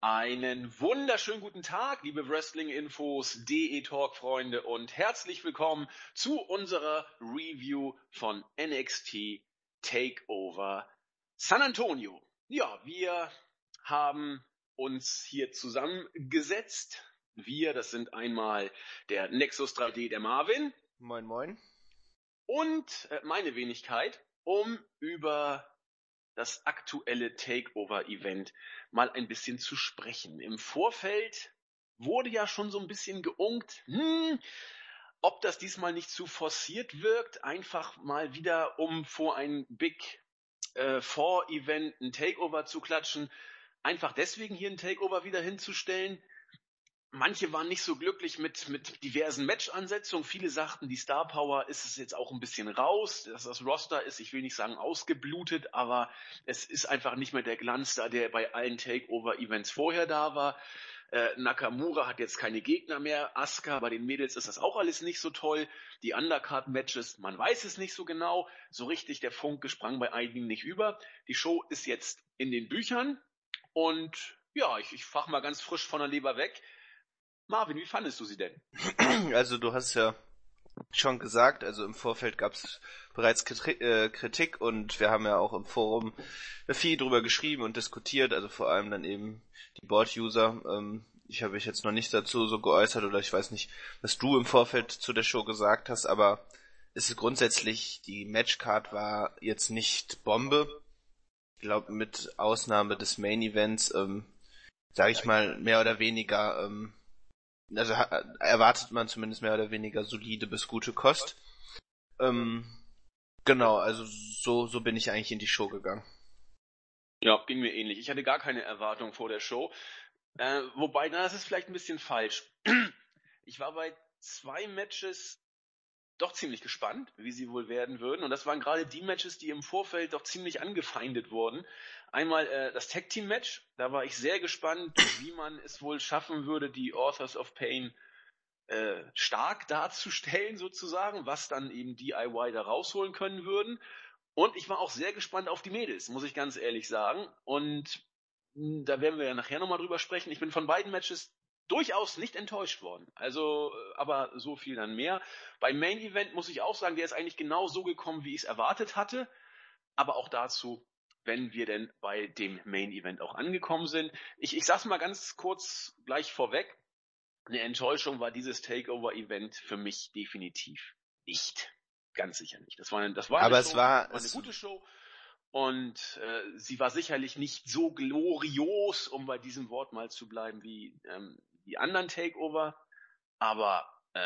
Einen wunderschönen guten Tag, liebe Wrestling-Infos, DE-Talk-Freunde und herzlich willkommen zu unserer Review von NXT Takeover San Antonio. Ja, wir haben uns hier zusammengesetzt. Wir, das sind einmal der Nexus 3D, der Marvin. Moin, moin. Und äh, meine Wenigkeit, um über das aktuelle Takeover-Event mal ein bisschen zu sprechen. Im Vorfeld wurde ja schon so ein bisschen geunkt, hm, ob das diesmal nicht zu forciert wirkt, einfach mal wieder, um vor ein Big äh, Four Event ein Takeover zu klatschen, einfach deswegen hier ein Takeover wieder hinzustellen. Manche waren nicht so glücklich mit, mit diversen Match-Ansetzungen. Viele sagten, die Star Power ist es jetzt auch ein bisschen raus, dass das Roster ist, ich will nicht sagen ausgeblutet, aber es ist einfach nicht mehr der Glanz da, der bei allen Takeover-Events vorher da war. Äh, Nakamura hat jetzt keine Gegner mehr. Asuka, bei den Mädels ist das auch alles nicht so toll. Die Undercard-Matches, man weiß es nicht so genau. So richtig der Funke sprang bei einigen nicht über. Die Show ist jetzt in den Büchern. Und ja, ich, ich fach mal ganz frisch von der Leber weg. Marvin, wie fandest du sie denn? Also du hast ja schon gesagt, also im Vorfeld gab es bereits äh, Kritik und wir haben ja auch im Forum viel drüber geschrieben und diskutiert, also vor allem dann eben die Board-User. Ähm, ich habe mich jetzt noch nicht dazu so geäußert oder ich weiß nicht, was du im Vorfeld zu der Show gesagt hast, aber es ist grundsätzlich, die Matchcard war jetzt nicht Bombe. Ich glaube, mit Ausnahme des Main Events, ähm, sage ich mal, mehr oder weniger ähm, also erwartet man zumindest mehr oder weniger solide bis gute Kost. Ähm, genau, also so, so bin ich eigentlich in die Show gegangen. Ja, ging mir ähnlich. Ich hatte gar keine Erwartung vor der Show. Äh, wobei, na, das ist vielleicht ein bisschen falsch. Ich war bei zwei Matches doch ziemlich gespannt, wie sie wohl werden würden. Und das waren gerade die Matches, die im Vorfeld doch ziemlich angefeindet wurden. Einmal äh, das Tag Team Match, da war ich sehr gespannt, wie man es wohl schaffen würde, die Authors of Pain äh, stark darzustellen sozusagen, was dann eben DIY da rausholen können würden. Und ich war auch sehr gespannt auf die Mädels, muss ich ganz ehrlich sagen. Und hm, da werden wir ja nachher nochmal drüber sprechen. Ich bin von beiden Matches durchaus nicht enttäuscht worden. Also, äh, aber so viel dann mehr. Beim Main Event muss ich auch sagen, der ist eigentlich genau so gekommen, wie ich es erwartet hatte. Aber auch dazu wenn wir denn bei dem Main Event auch angekommen sind. Ich, ich sag's mal ganz kurz gleich vorweg. Eine Enttäuschung war dieses Takeover-Event für mich definitiv nicht. Ganz sicher nicht. Das war, eine, das war Aber eine, es Show, war, war eine gute Show. Und äh, sie war sicherlich nicht so glorios, um bei diesem Wort mal zu bleiben, wie ähm, die anderen Takeover. Aber äh,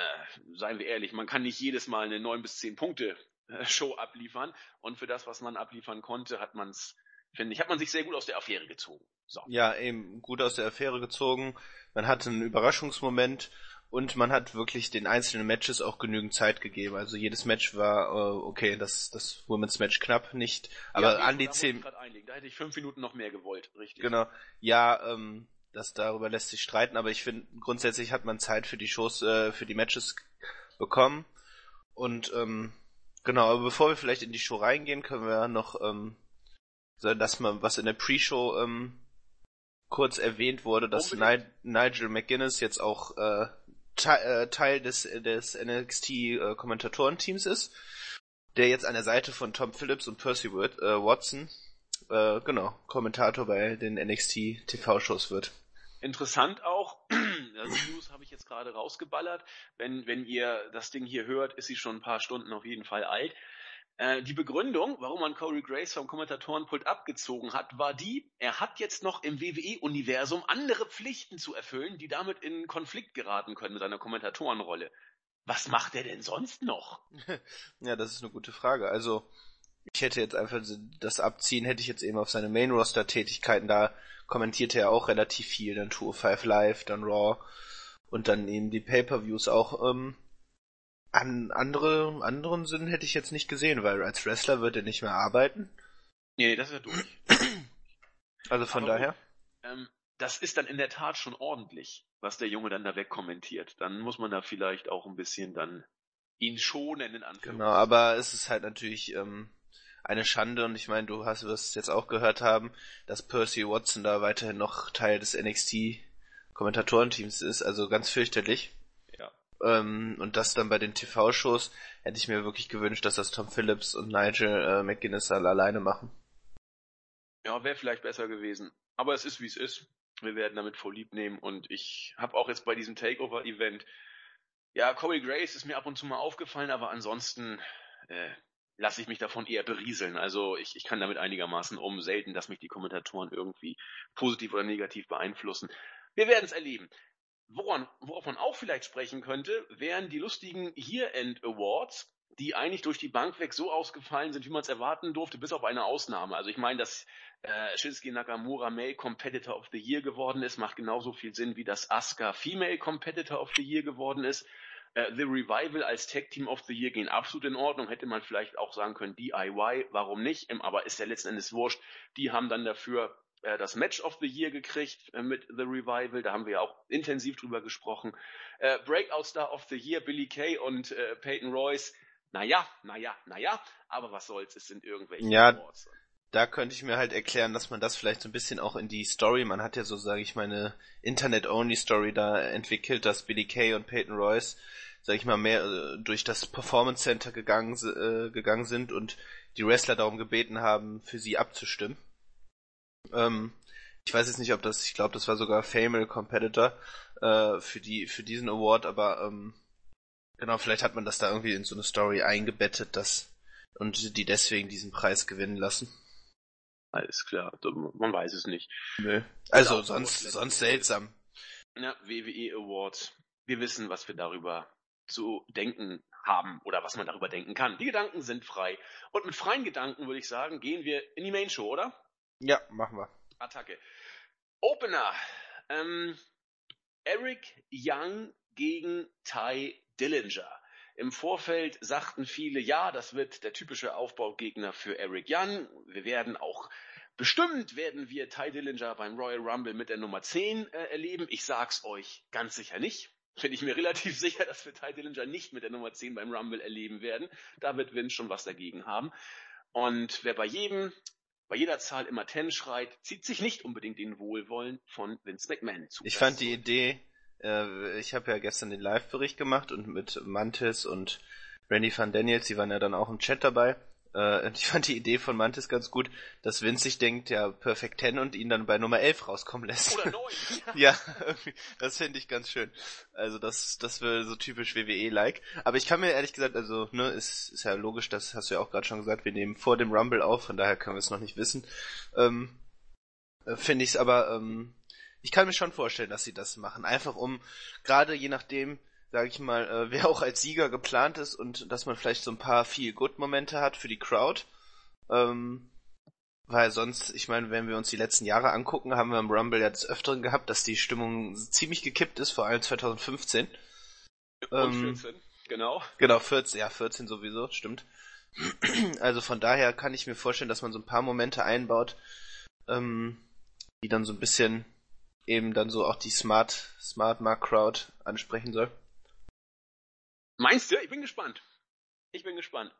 seien wir ehrlich, man kann nicht jedes Mal eine neun bis zehn Punkte äh, Show abliefern. Und für das, was man abliefern konnte, hat man es, finde ich, hat man sich sehr gut aus der Affäre gezogen. So. Ja, eben gut aus der Affäre gezogen. Man hatte einen Überraschungsmoment und man hat wirklich den einzelnen Matches auch genügend Zeit gegeben. Also jedes Match war äh, okay, das das Women's Match knapp nicht, aber ja, an die zehn. Da hätte ich fünf Minuten noch mehr gewollt, richtig? Genau. Ja, ähm, das darüber lässt sich streiten, aber ich finde grundsätzlich hat man Zeit für die Shows, äh, für die Matches bekommen und ähm, Genau, aber bevor wir vielleicht in die Show reingehen, können wir noch ähm, sagen, dass man was in der Pre-Show ähm, kurz erwähnt wurde, dass Ni Nigel McGuinness jetzt auch äh, te äh, Teil des, des NXT äh, Kommentatorenteams ist, der jetzt an der Seite von Tom Phillips und Percy Wood, äh, Watson äh, genau Kommentator bei den NXT TV-Shows wird. Interessant auch, das News habe ich jetzt gerade rausgeballert. Wenn, wenn ihr das Ding hier hört, ist sie schon ein paar Stunden auf jeden Fall alt. Äh, die Begründung, warum man Corey Grace vom Kommentatorenpult abgezogen hat, war die, er hat jetzt noch im WWE-Universum andere Pflichten zu erfüllen, die damit in Konflikt geraten können mit seiner Kommentatorenrolle. Was macht er denn sonst noch? ja, das ist eine gute Frage. Also, ich hätte jetzt einfach das Abziehen, hätte ich jetzt eben auf seine Main-Roster-Tätigkeiten, da kommentierte er auch relativ viel, dann Tour 5 Live, dann Raw und dann eben die Pay-Per-Views auch, ähm, an andere, anderen Sinn hätte ich jetzt nicht gesehen, weil als Wrestler wird er nicht mehr arbeiten. Nee, das ist ja durch. Also von Aber daher. Ähm, das ist dann in der Tat schon ordentlich, was der Junge dann da wegkommentiert. Dann muss man da vielleicht auch ein bisschen dann ihn schonen in Anführungszeichen. Genau, aber es ist halt natürlich, ähm, eine Schande und ich meine, du hast es jetzt auch gehört haben, dass Percy Watson da weiterhin noch Teil des NXT Kommentatorenteams ist, also ganz fürchterlich. Ja. Ähm, und das dann bei den TV-Shows hätte ich mir wirklich gewünscht, dass das Tom Phillips und Nigel äh, McGuinness alleine machen. Ja, wäre vielleicht besser gewesen. Aber es ist wie es ist. Wir werden damit vorlieb nehmen und ich habe auch jetzt bei diesem Takeover-Event, ja, Corey Grace ist mir ab und zu mal aufgefallen, aber ansonsten äh, lasse ich mich davon eher berieseln. Also ich, ich kann damit einigermaßen um. Selten, dass mich die Kommentatoren irgendwie positiv oder negativ beeinflussen. Wir werden es erleben. Woran, worauf man auch vielleicht sprechen könnte, wären die lustigen Year-End Awards, die eigentlich durch die Bank weg so ausgefallen sind, wie man es erwarten durfte, bis auf eine Ausnahme. Also ich meine, dass äh, Shinsuke Nakamura Male Competitor of the Year geworden ist, macht genauso viel Sinn, wie dass Asuka Female Competitor of the Year geworden ist. Äh, the Revival als Tag Team of the Year gehen absolut in Ordnung. Hätte man vielleicht auch sagen können, DIY, warum nicht? Ähm, aber ist ja letzten Endes wurscht. Die haben dann dafür äh, das Match of the Year gekriegt äh, mit The Revival. Da haben wir ja auch intensiv drüber gesprochen. Breakout Star of the Year, Billy Kay und Peyton Royce. Naja, naja, naja, aber was soll's, es sind irgendwelche ja, Awards. Da könnte ich mir halt erklären, dass man das vielleicht so ein bisschen auch in die Story, man hat ja so, sage ich mal, eine Internet-Only-Story da entwickelt, dass Billy Kay und Peyton Royce, sage ich mal, mehr äh, durch das Performance Center gegangen, äh, gegangen sind und die Wrestler darum gebeten haben, für sie abzustimmen. Ähm, ich weiß jetzt nicht, ob das, ich glaube, das war sogar Female Competitor äh, für die für diesen Award, aber ähm, genau, vielleicht hat man das da irgendwie in so eine Story eingebettet, dass und die deswegen diesen Preis gewinnen lassen. Alles klar, man weiß es nicht. Nö. Also ja, sonst sonst seltsam. Ja, WWE Awards. Wir wissen, was wir darüber zu denken haben oder was man darüber denken kann. Die Gedanken sind frei. Und mit freien Gedanken würde ich sagen, gehen wir in die Main Show, oder? Ja, machen wir. Attacke. Opener. Ähm, Eric Young gegen Ty Dillinger. Im Vorfeld sagten viele, ja, das wird der typische Aufbaugegner für Eric Young. Wir werden auch Bestimmt werden wir Ty Dillinger beim Royal Rumble mit der Nummer 10 äh, erleben. Ich sag's euch ganz sicher nicht. Bin ich mir relativ sicher, dass wir Ty Dillinger nicht mit der Nummer 10 beim Rumble erleben werden. Da wird Vince schon was dagegen haben. Und wer bei jedem bei jeder Zahl immer 10 schreit, zieht sich nicht unbedingt den Wohlwollen von Vince McMahon zu. Ich fand die Idee, äh, ich habe ja gestern den Live-Bericht gemacht und mit Mantis und Randy Van Daniels, die waren ja dann auch im Chat dabei. Äh, ich fand die Idee von Mantis ganz gut, dass Vince sich denkt, ja, Perfect 10 und ihn dann bei Nummer 11 rauskommen lässt. Oder 9. ja, das finde ich ganz schön. Also das, das wäre so typisch WWE-like. Aber ich kann mir ehrlich gesagt, also, ne, ist, ist ja logisch, das hast du ja auch gerade schon gesagt, wir nehmen vor dem Rumble auf, von daher können wir es noch nicht wissen. Ähm, äh, finde ich es aber, ähm, ich kann mir schon vorstellen, dass sie das machen. Einfach um, gerade je nachdem, sag ich mal, äh, wer auch als Sieger geplant ist und dass man vielleicht so ein paar viel Good Momente hat für die Crowd. Ähm, weil sonst, ich meine, wenn wir uns die letzten Jahre angucken, haben wir im Rumble jetzt öfteren gehabt, dass die Stimmung ziemlich gekippt ist, vor allem 2015. Und ähm, 14, genau. Genau, 14, ja, 14 sowieso, stimmt. Also von daher kann ich mir vorstellen, dass man so ein paar Momente einbaut, ähm, die dann so ein bisschen eben dann so auch die Smart, Smart Mark Crowd ansprechen soll. Meinst du? Ich bin gespannt. Ich bin gespannt,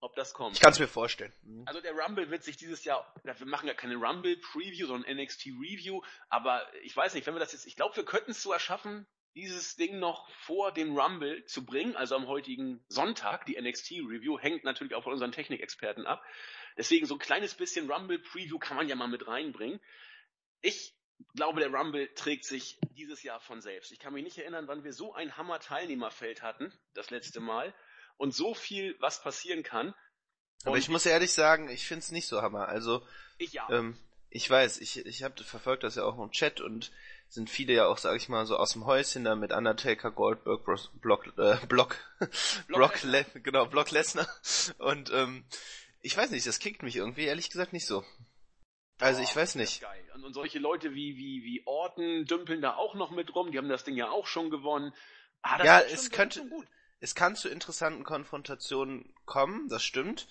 ob das kommt. Ich kann es mir vorstellen. Mhm. Also der Rumble wird sich dieses Jahr, wir machen ja keine Rumble Preview, sondern NXT Review, aber ich weiß nicht, wenn wir das jetzt, ich glaube, wir könnten es so erschaffen, dieses Ding noch vor dem Rumble zu bringen, also am heutigen Sonntag, die NXT Review, hängt natürlich auch von unseren Technikexperten ab. Deswegen so ein kleines bisschen Rumble Preview kann man ja mal mit reinbringen. Ich glaube, der Rumble trägt sich dieses Jahr von selbst. Ich kann mich nicht erinnern, wann wir so ein Hammer-Teilnehmerfeld hatten, das letzte Mal, und so viel, was passieren kann. Aber ich muss ehrlich sagen, ich finde es nicht so Hammer. Also, ich, ja. ähm, ich weiß, ich, ich habe verfolgt das ja auch im Chat und sind viele ja auch, sag ich mal, so aus dem Häuschen da mit Undertaker, Goldberg, Block, äh, Block, Block, Le genau, Block Lesnar. Und ähm, ich weiß nicht, das kickt mich irgendwie, ehrlich gesagt, nicht so. Also ich weiß nicht. Und, und, solche Leute wie, wie, wie Orton dümpeln da auch noch mit rum, die haben das Ding ja auch schon gewonnen. Ah, ja, es schon, könnte, es kann zu interessanten Konfrontationen kommen, das stimmt.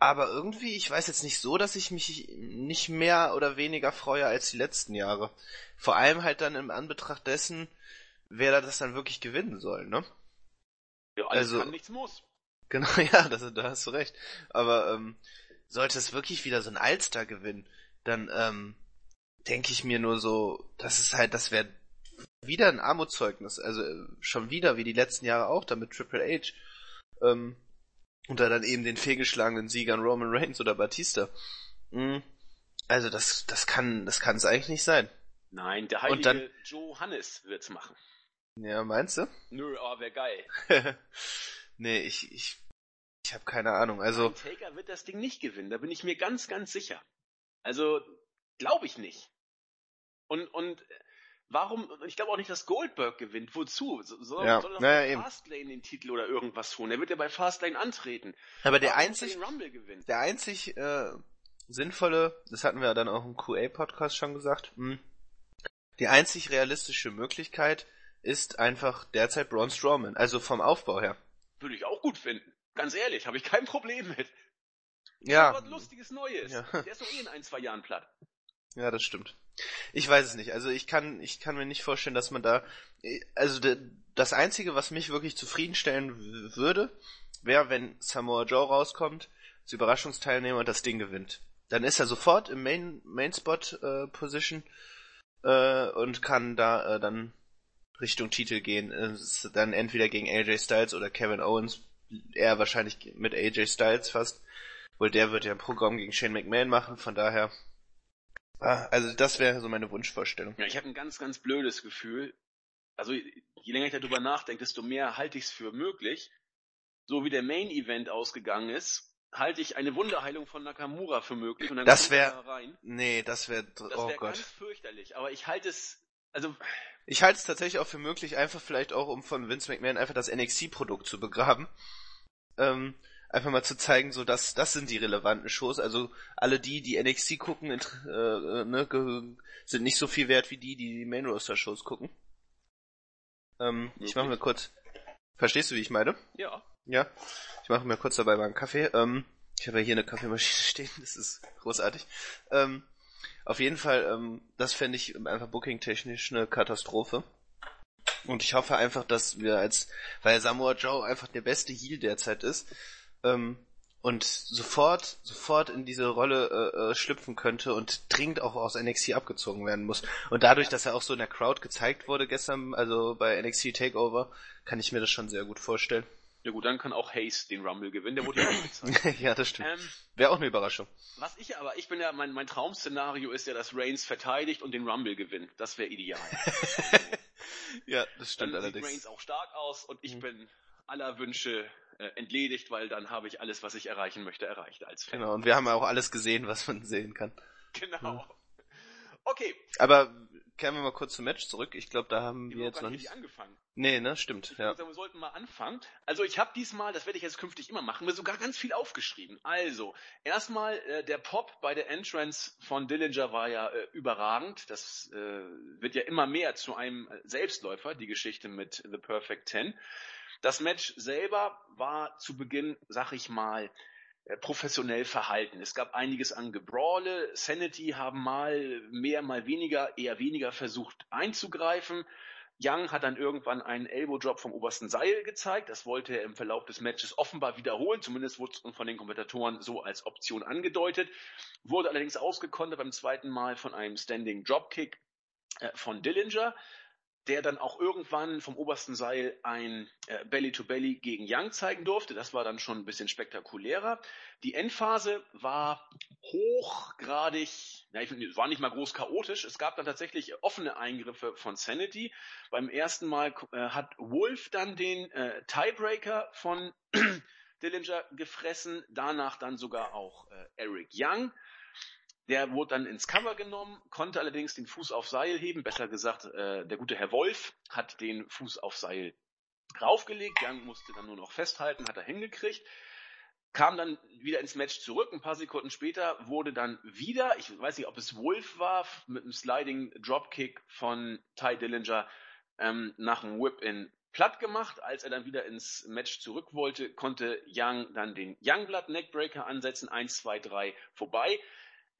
Aber irgendwie, ich weiß jetzt nicht so, dass ich mich nicht mehr oder weniger freue als die letzten Jahre. Vor allem halt dann im Anbetracht dessen, wer da das dann wirklich gewinnen soll, ne? Ja, alles also, kann, nichts muss. Genau, ja, das, da hast du recht. Aber ähm, sollte es wirklich wieder so ein Alster gewinnen, dann ähm, denke ich mir nur so, das ist halt, das wäre wieder ein Armutszeugnis. Also äh, schon wieder, wie die letzten Jahre auch, damit Triple H. Ähm, und da dann eben den fehlgeschlagenen Siegern Roman Reigns oder Batista. Mhm. Also das, das kann, das kann es eigentlich nicht sein. Nein, der heilige dann, Johannes wird's machen. Ja, meinst du? Nö, aber wär geil. nee, ich, ich, ich habe keine Ahnung. Also Taker wird das Ding nicht gewinnen, da bin ich mir ganz, ganz sicher. Also glaube ich nicht. Und und warum? Ich glaube auch nicht, dass Goldberg gewinnt. Wozu? Soll, ja. soll das naja, bei Fastlane den Titel oder irgendwas tun? Er wird ja bei Fastlane antreten. Aber der einzig, den Rumble gewinnt. der einzig äh, sinnvolle, das hatten wir ja dann auch im QA-Podcast schon gesagt, mh, hm, die einzig realistische Möglichkeit ist einfach derzeit Braun Strowman, also vom Aufbau her. Würde ich auch gut finden. Ganz ehrlich, habe ich kein Problem mit. Ja. Was Lustiges Neues. Ja. Der ist doch eh in ein, zwei Jahren platt. Ja, das stimmt. Ich weiß es nicht. Also ich kann, ich kann mir nicht vorstellen, dass man da, also das einzige, was mich wirklich zufriedenstellen würde, wäre, wenn Samoa Joe rauskommt, als Überraschungsteilnehmer und das Ding gewinnt. Dann ist er sofort im Main, Main Spot äh, Position äh, und kann da äh, dann Richtung Titel gehen. Ist dann entweder gegen AJ Styles oder Kevin Owens. Eher wahrscheinlich mit AJ Styles fast. Weil der wird ja ein Programm gegen Shane McMahon machen, von daher. Ah, also das wäre so meine Wunschvorstellung. Ja, ich habe ein ganz, ganz blödes Gefühl. Also je länger ich darüber nachdenke, desto mehr halte ich es für möglich. So wie der Main Event ausgegangen ist, halte ich eine Wunderheilung von Nakamura für möglich. Und dann das wäre, nee, das wäre, oh wär Gott. ganz fürchterlich. Aber ich halte es, also ich halte es tatsächlich auch für möglich, einfach vielleicht auch, um von Vince McMahon einfach das NXT-Produkt zu begraben. Ähm, einfach mal zu zeigen, so dass das sind die relevanten Shows. Also alle die, die NXT gucken, äh, ne, sind nicht so viel wert wie die, die die Main Roster Shows gucken. Ähm, ich mache mir kurz. Verstehst du, wie ich meine? Ja. Ja. Ich mache mir kurz dabei mal einen Kaffee. Ähm, ich habe ja hier eine Kaffeemaschine stehen. Das ist großartig. Ähm, auf jeden Fall, ähm, das fände ich einfach booking-technisch eine Katastrophe. Und ich hoffe einfach, dass wir als, weil Samoa Joe einfach der beste Heal derzeit ist, ähm, und sofort, sofort in diese Rolle äh, äh, schlüpfen könnte und dringend auch aus NXT abgezogen werden muss. Und dadurch, dass er auch so in der Crowd gezeigt wurde gestern, also bei NXT Takeover, kann ich mir das schon sehr gut vorstellen. Ja gut, dann kann auch Hayes den Rumble gewinnen, der wurde ja auch gezeigt. ja, das stimmt. Ähm, Wäre auch eine Überraschung. Was ich aber, ich bin ja, mein, mein Traum-Szenario ist ja, dass Reigns verteidigt und den Rumble gewinnt. Das wäre ideal. ja, das stimmt dann allerdings. Sieht Reigns auch stark aus und ich mhm. bin aller Wünsche äh, entledigt, weil dann habe ich alles, was ich erreichen möchte, erreicht als Fan. Genau, und wir haben ja auch alles gesehen, was man sehen kann. Genau. Ja. Okay. Aber kehren wir mal kurz zum Match zurück. Ich glaube, da haben wir, wir jetzt noch nicht angefangen. Nee, ne, stimmt. Ich ja. Sagen, wir sollten mal anfangen. Also ich habe diesmal, das werde ich jetzt künftig immer machen, mir sogar ganz viel aufgeschrieben. Also, erstmal äh, der Pop bei der Entrance von Dillinger war ja äh, überragend. Das äh, wird ja immer mehr zu einem Selbstläufer, die Geschichte mit The Perfect Ten. Das Match selber war zu Beginn, sag ich mal, äh, professionell verhalten. Es gab einiges an Gebrawle. Sanity haben mal mehr, mal weniger, eher weniger versucht einzugreifen. Young hat dann irgendwann einen Elbow-Drop vom obersten Seil gezeigt. Das wollte er im Verlauf des Matches offenbar wiederholen. Zumindest wurde es von den Kommentatoren so als Option angedeutet. Wurde allerdings ausgekontert beim zweiten Mal von einem Standing Dropkick äh, von Dillinger der dann auch irgendwann vom obersten Seil ein äh, Belly-to-Belly -Belly gegen Young zeigen durfte. Das war dann schon ein bisschen spektakulärer. Die Endphase war hochgradig, ja, ich finde, war nicht mal groß chaotisch. Es gab dann tatsächlich offene Eingriffe von Sanity. Beim ersten Mal äh, hat Wolf dann den äh, Tiebreaker von Dillinger gefressen, danach dann sogar auch äh, Eric Young. Der wurde dann ins Cover genommen, konnte allerdings den Fuß auf Seil heben. Besser gesagt, äh, der gute Herr Wolf hat den Fuß auf Seil raufgelegt. Young musste dann nur noch festhalten, hat er hingekriegt. Kam dann wieder ins Match zurück. Ein paar Sekunden später wurde dann wieder, ich weiß nicht, ob es Wolf war, mit einem Sliding Dropkick von Ty Dillinger ähm, nach einem Whip-In platt gemacht. Als er dann wieder ins Match zurück wollte, konnte Young dann den Youngblood Neckbreaker ansetzen. Eins, zwei, drei vorbei.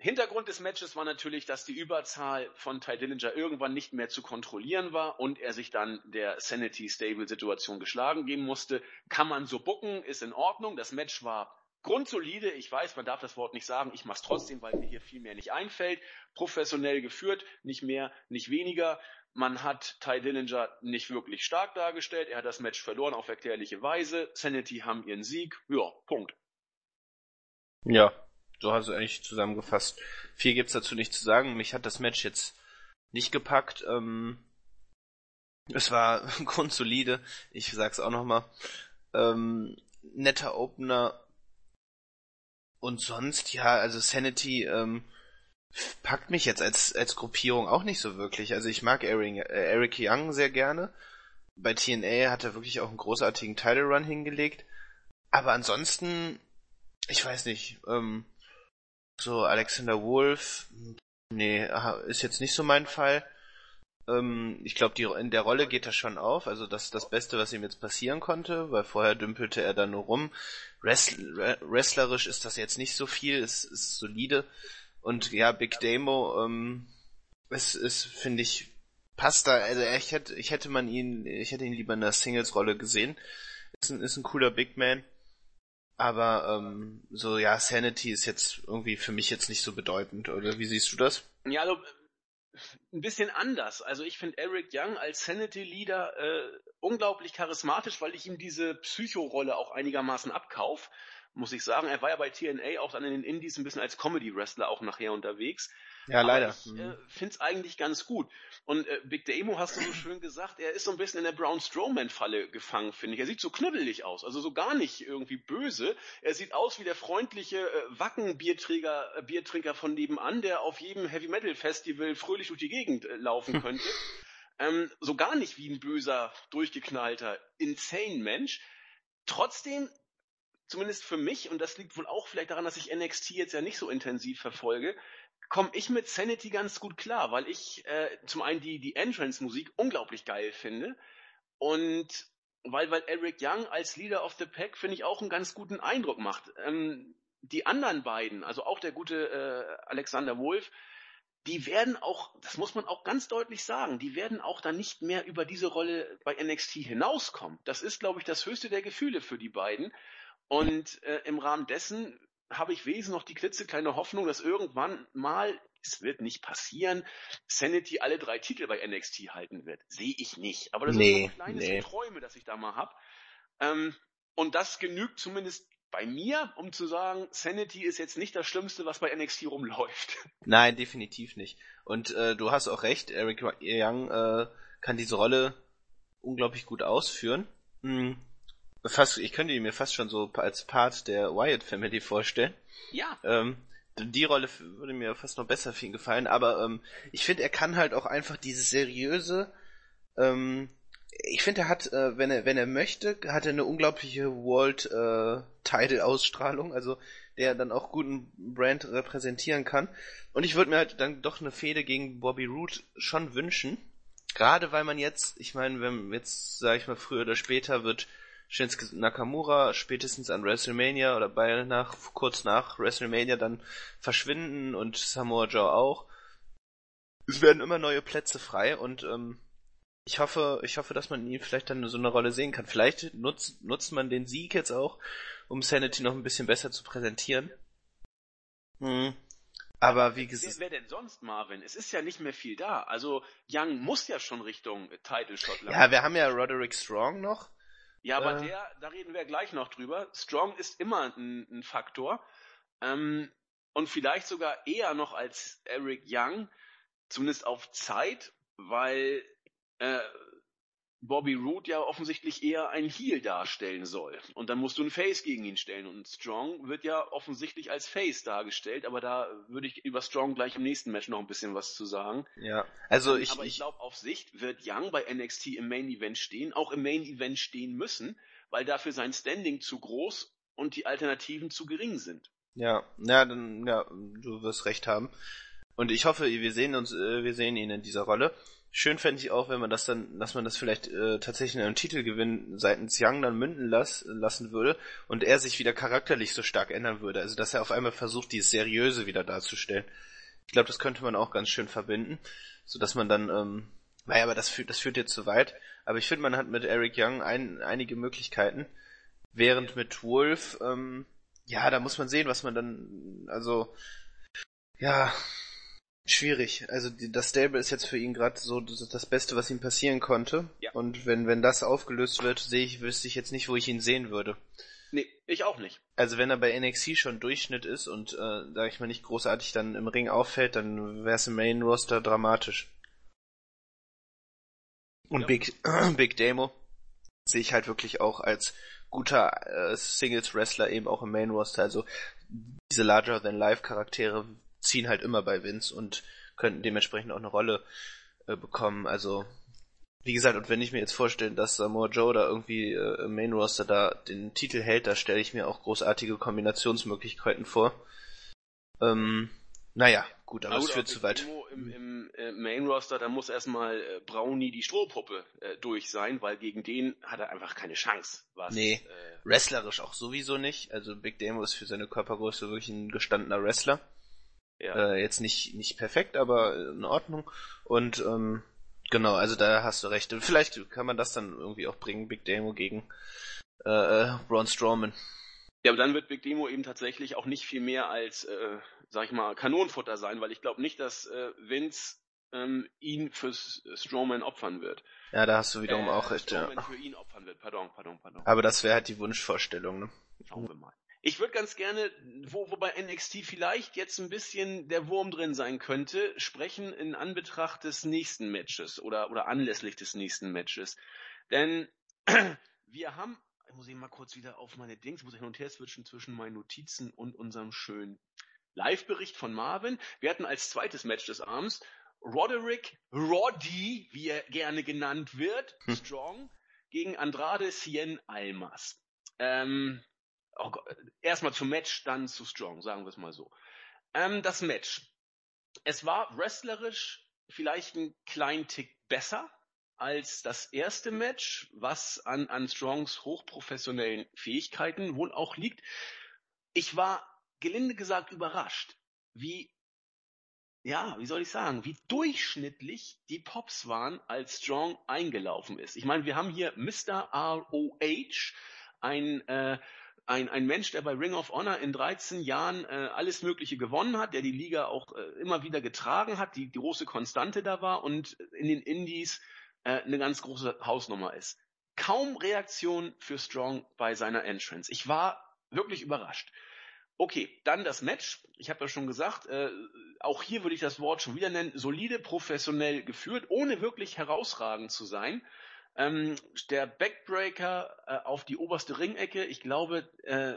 Hintergrund des Matches war natürlich, dass die Überzahl von Ty Dillinger irgendwann nicht mehr zu kontrollieren war und er sich dann der Sanity Stable Situation geschlagen geben musste. Kann man so bucken, ist in Ordnung. Das Match war grundsolide, ich weiß, man darf das Wort nicht sagen, ich mach's trotzdem, weil mir hier viel mehr nicht einfällt. Professionell geführt, nicht mehr, nicht weniger. Man hat Ty Dillinger nicht wirklich stark dargestellt. Er hat das Match verloren auf erklärliche Weise. Sanity haben ihren Sieg. Ja, Punkt. Ja, so hast du eigentlich zusammengefasst. Viel gibt's dazu nicht zu sagen. Mich hat das Match jetzt nicht gepackt. Ähm, es war grundsolide. Ich sag's auch nochmal. Ähm, netter Opener. Und sonst, ja, also Sanity, ähm, packt mich jetzt als, als Gruppierung auch nicht so wirklich. Also ich mag Eric, äh, Eric Young sehr gerne. Bei TNA hat er wirklich auch einen großartigen Title Run hingelegt. Aber ansonsten, ich weiß nicht, ähm, so Alexander Wolf, nee, ist jetzt nicht so mein Fall. Ähm, ich glaube, in der Rolle geht er schon auf. Also das ist das Beste, was ihm jetzt passieren konnte, weil vorher dümpelte er da nur rum. Wrestl wrestlerisch ist das jetzt nicht so viel, es ist solide. Und ja, Big Demo, ähm, es ist, finde ich, passt da, also ich hätte, ich hätte man ihn, ich hätte ihn lieber in der Singles-Rolle gesehen. Ist ein, ist ein cooler Big Man. Aber ähm, so ja, Sanity ist jetzt irgendwie für mich jetzt nicht so bedeutend, oder wie siehst du das? Ja, also ein bisschen anders. Also ich finde Eric Young als Sanity-Leader äh, unglaublich charismatisch, weil ich ihm diese Psycho-Rolle auch einigermaßen abkauf muss ich sagen. Er war ja bei TNA auch dann in den Indies ein bisschen als Comedy-Wrestler auch nachher unterwegs. Ja, leider. Aber ich äh, mhm. finde es eigentlich ganz gut. Und äh, Big Demo hast du so schön gesagt, er ist so ein bisschen in der Brown Strowman-Falle gefangen, finde ich. Er sieht so knuddelig aus, also so gar nicht irgendwie böse. Er sieht aus wie der freundliche äh, Wacken-Bierträger, äh, Biertrinker von nebenan, der auf jedem Heavy-Metal-Festival fröhlich durch die Gegend äh, laufen könnte. ähm, so gar nicht wie ein böser, durchgeknallter, insane Mensch. Trotzdem zumindest für mich, und das liegt wohl auch vielleicht daran, dass ich NXT jetzt ja nicht so intensiv verfolge, komme ich mit Sanity ganz gut klar, weil ich äh, zum einen die, die Entrance-Musik unglaublich geil finde und weil, weil Eric Young als Leader of the Pack, finde ich, auch einen ganz guten Eindruck macht. Ähm, die anderen beiden, also auch der gute äh, Alexander Wolf, die werden auch, das muss man auch ganz deutlich sagen, die werden auch dann nicht mehr über diese Rolle bei NXT hinauskommen. Das ist, glaube ich, das höchste der Gefühle für die beiden. Und äh, im Rahmen dessen habe ich wesentlich noch die klitzekleine Hoffnung, dass irgendwann mal, es wird nicht passieren, Sanity alle drei Titel bei NXT halten wird. Sehe ich nicht. Aber das nee, sind so kleine nee. Träume, dass ich da mal hab. Ähm, und das genügt zumindest bei mir, um zu sagen, Sanity ist jetzt nicht das Schlimmste, was bei NXT rumläuft. Nein, definitiv nicht. Und äh, du hast auch recht, Eric Young äh, kann diese Rolle unglaublich gut ausführen. Mhm fast, ich könnte ihn mir fast schon so als Part der Wyatt Family vorstellen. Ja. Ähm, die Rolle würde mir fast noch besser für ihn gefallen, aber ähm, ich finde, er kann halt auch einfach dieses seriöse, ähm, ich finde, er hat, äh, wenn er, wenn er möchte, hat er eine unglaubliche World äh, Title Ausstrahlung, also der dann auch guten Brand repräsentieren kann. Und ich würde mir halt dann doch eine Fehde gegen Bobby Roode schon wünschen. Gerade weil man jetzt, ich meine, wenn jetzt, sage ich mal, früher oder später wird Shinsuke Nakamura spätestens an WrestleMania oder bei nach, kurz nach WrestleMania dann verschwinden und Samoa Joe auch. Es werden immer neue Plätze frei und ähm, ich hoffe, ich hoffe, dass man ihn vielleicht dann so eine Rolle sehen kann. Vielleicht nutzt, nutzt man den Sieg jetzt auch, um Sanity noch ein bisschen besser zu präsentieren. Hm. Aber wie gesagt. Wer, wer, denn sonst, Marvin? Es ist ja nicht mehr viel da. Also Young muss ja schon Richtung Title Shot Ja, wir haben ja Roderick Strong noch. Ja, aber äh, der, da reden wir gleich noch drüber. Strong ist immer ein, ein Faktor. Ähm, und vielleicht sogar eher noch als Eric Young, zumindest auf Zeit, weil äh, Bobby Roode ja offensichtlich eher ein Heel darstellen soll. Und dann musst du ein Face gegen ihn stellen. Und Strong wird ja offensichtlich als Face dargestellt, aber da würde ich über Strong gleich im nächsten Match noch ein bisschen was zu sagen. Ja, also ich. Aber ich, ich glaube, auf Sicht wird Young bei NXT im Main Event stehen, auch im Main Event stehen müssen, weil dafür sein Standing zu groß und die Alternativen zu gering sind. Ja, ja, dann, ja, du wirst recht haben. Und ich hoffe, wir sehen uns, äh, wir sehen ihn in dieser Rolle. Schön fände ich auch, wenn man das dann, dass man das vielleicht äh, tatsächlich in einem Titelgewinn seitens Young dann münden las, lassen würde und er sich wieder charakterlich so stark ändern würde. Also dass er auf einmal versucht, dieses Seriöse wieder darzustellen. Ich glaube, das könnte man auch ganz schön verbinden, so dass man dann, ähm, naja, aber das führt, das führt jetzt zu weit. Aber ich finde, man hat mit Eric Young ein, einige Möglichkeiten, während mit Wolf ähm, Ja, da muss man sehen, was man dann, also, ja, schwierig. Also die, das Stable ist jetzt für ihn gerade so das, das, Beste, was ihm passieren konnte. Ja. Und wenn, wenn das aufgelöst wird, sehe ich, wüsste ich jetzt nicht, wo ich ihn sehen würde. Nee, ich auch nicht. Also wenn er bei NXT schon Durchschnitt ist und, äh, sag ich mal, nicht großartig dann im Ring auffällt, dann wäre es im Main Roster dramatisch. Und ja. Big, Big Demo sehe ich halt wirklich auch als guter äh, Singles-Wrestler eben auch im Main Roster. Also diese Larger-than-Life-Charaktere ziehen halt immer bei Vince und könnten dementsprechend auch eine Rolle äh, bekommen. Also wie gesagt, und wenn ich mir jetzt vorstelle, dass Samoa Joe da irgendwie äh, im Main Roster da den Titel hält, da stelle ich mir auch großartige Kombinationsmöglichkeiten vor. Ähm, naja, gut, aber es führt zu weit. Im, im äh, Main Roster, da muss erstmal äh, Brownie die Strohpuppe äh, durch sein, weil gegen den hat er einfach keine Chance. Was, nee, äh, wrestlerisch auch sowieso nicht. Also Big Demo ist für seine Körpergröße wirklich ein gestandener Wrestler. Ja. Äh, jetzt nicht, nicht perfekt, aber in Ordnung. Und ähm, genau, also da hast du recht. Vielleicht kann man das dann irgendwie auch bringen, Big Demo gegen äh, äh Braun Strowman. Ja, aber dann wird Big Demo eben tatsächlich auch nicht viel mehr als äh, sag ich mal, Kanonenfutter sein, weil ich glaube nicht, dass äh, Vince ähm, ihn für Strowman opfern wird. Ja, da hast du wiederum äh, auch recht, Strowman ja. für ihn opfern wird, pardon, pardon, pardon. Aber das wäre halt die Wunschvorstellung, ne? Schauen wir mal. Ich würde ganz gerne, wo, wo bei NXT vielleicht jetzt ein bisschen der Wurm drin sein könnte, sprechen in Anbetracht des nächsten Matches oder, oder anlässlich des nächsten Matches. Denn wir haben, muss ich mal kurz wieder auf meine Dings, muss ich hin und her switchen zwischen meinen Notizen und unserem schönen Live-Bericht von Marvin. Wir hatten als zweites Match des Abends Roderick Roddy, wie er gerne genannt wird, hm. Strong, gegen Andrade Cien Almas. Ähm, oh erstmal zum Match, dann zu Strong, sagen wir es mal so. Ähm, das Match. Es war wrestlerisch vielleicht ein kleinen Tick besser als das erste Match, was an, an Strongs hochprofessionellen Fähigkeiten wohl auch liegt. Ich war gelinde gesagt überrascht, wie, ja, wie soll ich sagen, wie durchschnittlich die Pops waren, als Strong eingelaufen ist. Ich meine, wir haben hier Mr. ROH, ein, äh, ein, ein Mensch, der bei Ring of Honor in 13 Jahren äh, alles Mögliche gewonnen hat, der die Liga auch äh, immer wieder getragen hat, die, die große Konstante da war und in den Indies äh, eine ganz große Hausnummer ist. Kaum Reaktion für Strong bei seiner Entrance. Ich war wirklich überrascht. Okay, dann das Match. Ich habe ja schon gesagt, äh, auch hier würde ich das Wort schon wieder nennen, solide, professionell geführt, ohne wirklich herausragend zu sein. Ähm, der Backbreaker äh, auf die oberste Ringecke, ich glaube, äh,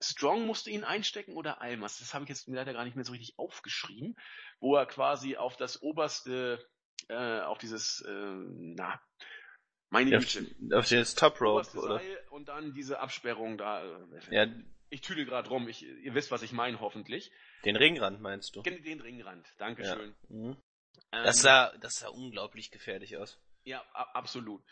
Strong musste ihn einstecken oder Almas. Das habe ich jetzt leider gar nicht mehr so richtig aufgeschrieben, wo er quasi auf das oberste, äh, auf dieses, äh, na, meine Güte. Auf, das Top Rope, oder? und dann diese Absperrung da. Äh, ja, ich tüdel gerade rum, ich, ihr wisst, was ich meine, hoffentlich. Den Ringrand meinst du? Den Ringrand, Dankeschön. Ja. Mhm. Ähm, das, sah, das sah unglaublich gefährlich aus. Ja, absolut.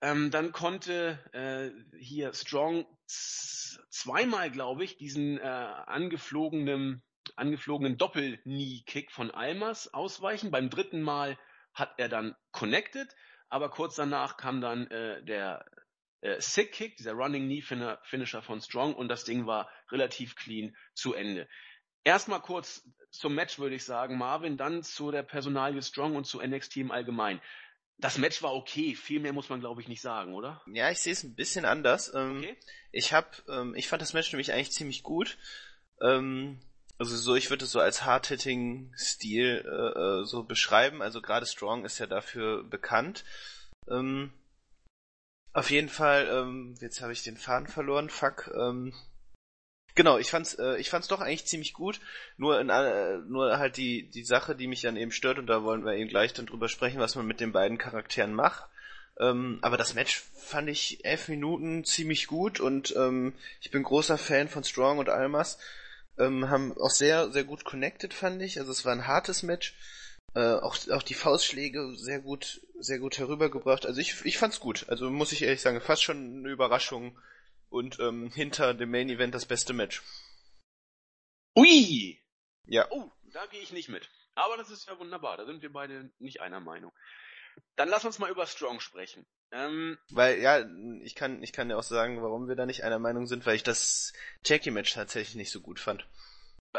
Ähm, dann konnte äh, hier Strong zweimal, glaube ich, diesen äh, angeflogenen, angeflogenen Doppel-Knee-Kick von Almas ausweichen. Beim dritten Mal hat er dann connected, aber kurz danach kam dann äh, der äh, Sick Kick, dieser Running Knee Finisher von Strong und das Ding war relativ clean zu Ende. Erstmal kurz zum Match würde ich sagen, Marvin, dann zu der Personalie Strong und zu NXT im Allgemeinen. Das Match war okay, viel mehr muss man glaube ich nicht sagen, oder? Ja, ich sehe es ein bisschen anders. Ähm, okay. Ich hab, ähm, ich fand das Match nämlich eigentlich ziemlich gut. Ähm, also so, ich würde es so als Hard-Hitting-Stil äh, äh, so beschreiben. Also gerade Strong ist ja dafür bekannt. Ähm, auf jeden Fall, ähm, jetzt habe ich den Faden verloren, fuck. Genau, ich fand's, äh, ich fand's doch eigentlich ziemlich gut. Nur, in, äh, nur halt die die Sache, die mich dann eben stört und da wollen wir eben gleich dann drüber sprechen, was man mit den beiden Charakteren macht. Ähm, aber das Match fand ich elf Minuten ziemlich gut und ähm, ich bin großer Fan von Strong und Almas. Ähm, haben auch sehr sehr gut connected, fand ich. Also es war ein hartes Match. Äh, auch, auch die Faustschläge sehr gut, sehr gut herübergebracht. Also ich, ich fand's gut. Also muss ich ehrlich sagen, fast schon eine Überraschung und ähm, hinter dem Main Event das beste Match. Ui! Ja. Oh, da gehe ich nicht mit. Aber das ist ja wunderbar. Da sind wir beide nicht einer Meinung. Dann lass uns mal über Strong sprechen. Ähm, weil, ja, ich kann, ich kann ja auch sagen, warum wir da nicht einer Meinung sind, weil ich das Jackie-Match tatsächlich nicht so gut fand.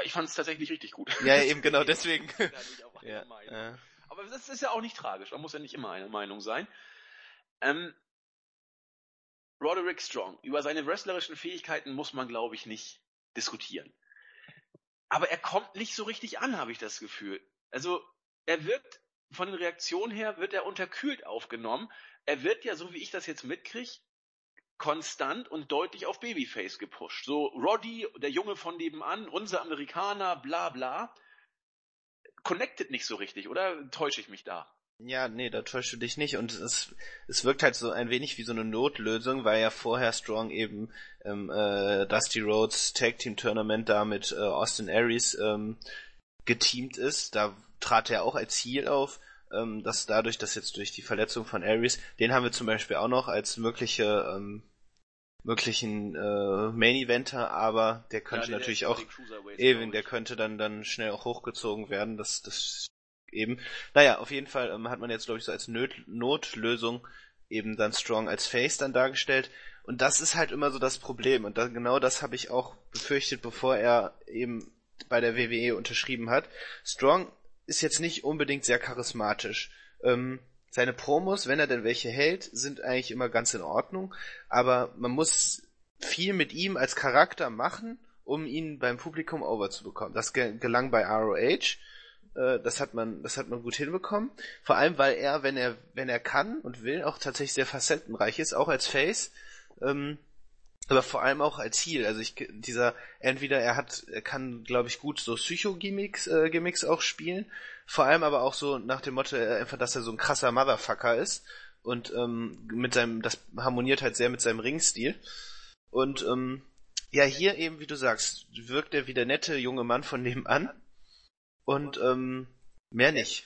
Ich fand es tatsächlich richtig gut. Ja, eben genau deswegen. ja, äh. Aber das ist ja auch nicht tragisch, man muss ja nicht immer eine Meinung sein. Ähm, Roderick Strong, über seine wrestlerischen Fähigkeiten muss man, glaube ich, nicht diskutieren. Aber er kommt nicht so richtig an, habe ich das Gefühl. Also, er wirkt, von den Reaktionen her, wird er unterkühlt aufgenommen. Er wird ja, so wie ich das jetzt mitkriege, konstant und deutlich auf Babyface gepusht. So, Roddy, der Junge von nebenan, unser Amerikaner, bla bla. Connected nicht so richtig, oder täusche ich mich da? Ja, nee, da täuschst du dich nicht. Und es, es wirkt halt so ein wenig wie so eine Notlösung, weil ja vorher Strong eben ähm, äh, Dusty Rhodes Tag Team Tournament da mit äh, Austin Aries ähm, geteamt ist. Da trat er auch als Heel auf. Ähm, dass dadurch, dass jetzt durch die Verletzung von Aries, den haben wir zum Beispiel auch noch als mögliche ähm, möglichen äh, Main Eventer, aber der könnte ja, natürlich auch eben, der könnte dann dann schnell auch hochgezogen werden. Das das eben. Naja, auf jeden Fall ähm, hat man jetzt, glaube ich, so als Not Notlösung eben dann Strong als Face dann dargestellt. Und das ist halt immer so das Problem. Und dann, genau das habe ich auch befürchtet, bevor er eben bei der WWE unterschrieben hat. Strong ist jetzt nicht unbedingt sehr charismatisch. Ähm, seine Promos, wenn er denn welche hält, sind eigentlich immer ganz in Ordnung. Aber man muss viel mit ihm als Charakter machen, um ihn beim Publikum over zu bekommen. Das gelang bei ROH. Äh, das hat man, das hat man gut hinbekommen. Vor allem, weil er, wenn er, wenn er kann und will, auch tatsächlich sehr facettenreich ist, auch als Face. Ähm, aber vor allem auch als Heal. Also ich, dieser, entweder er hat, er kann, glaube ich, gut so Psycho-Gimmicks, äh, Gimmicks auch spielen. Vor allem aber auch so nach dem Motto, äh, einfach, dass er so ein krasser Motherfucker ist. Und ähm, mit seinem, das harmoniert halt sehr mit seinem Ringstil. Und ähm, ja, hier eben, wie du sagst, wirkt er wie der nette junge Mann von nebenan. Und ähm, mehr nicht.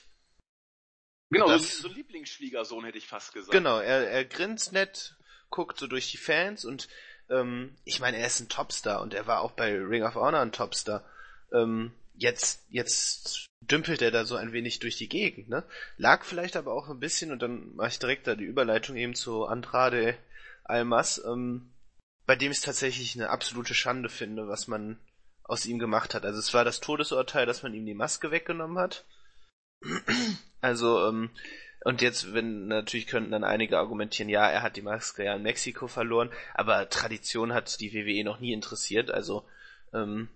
Genau, das, so, ein Lieblingsschwiegersohn hätte ich fast gesagt. Genau, er, er grinst nett, guckt so durch die Fans und ähm, ich meine, er ist ein Topstar und er war auch bei Ring of Honor ein Topstar. Ähm, jetzt, jetzt dümpelt er da so ein wenig durch die Gegend, ne? Lag vielleicht aber auch ein bisschen, und dann mache ich direkt da die Überleitung eben zu Andrade Almas, ähm, bei dem ich es tatsächlich eine absolute Schande finde, was man aus ihm gemacht hat. Also es war das Todesurteil, dass man ihm die Maske weggenommen hat. Also, ähm, und jetzt, wenn, natürlich könnten dann einige argumentieren, ja, er hat die Maske ja in Mexiko verloren, aber Tradition hat die WWE noch nie interessiert, also, ähm,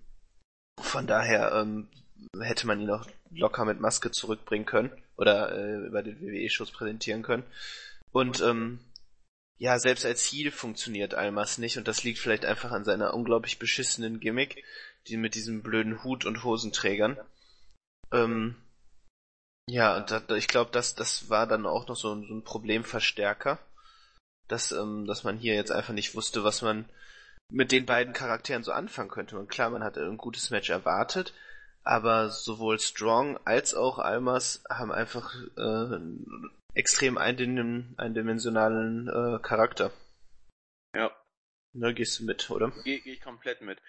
von daher, ähm, hätte man ihn auch locker mit Maske zurückbringen können oder äh, über den WWE-Shows präsentieren können. Und ähm, ja, selbst als Heal funktioniert Almas nicht und das liegt vielleicht einfach an seiner unglaublich beschissenen Gimmick die mit diesem blöden Hut und Hosenträgern. Ähm, ja, und da, ich glaube, das, das war dann auch noch so ein, so ein Problemverstärker, dass, ähm, dass man hier jetzt einfach nicht wusste, was man mit den beiden Charakteren so anfangen könnte. Und klar, man hatte ein gutes Match erwartet, aber sowohl Strong als auch Almas haben einfach äh, extrem eindimensionalen äh, Charakter. Ja. Da gehst du mit, oder? Gehe geh ich komplett mit.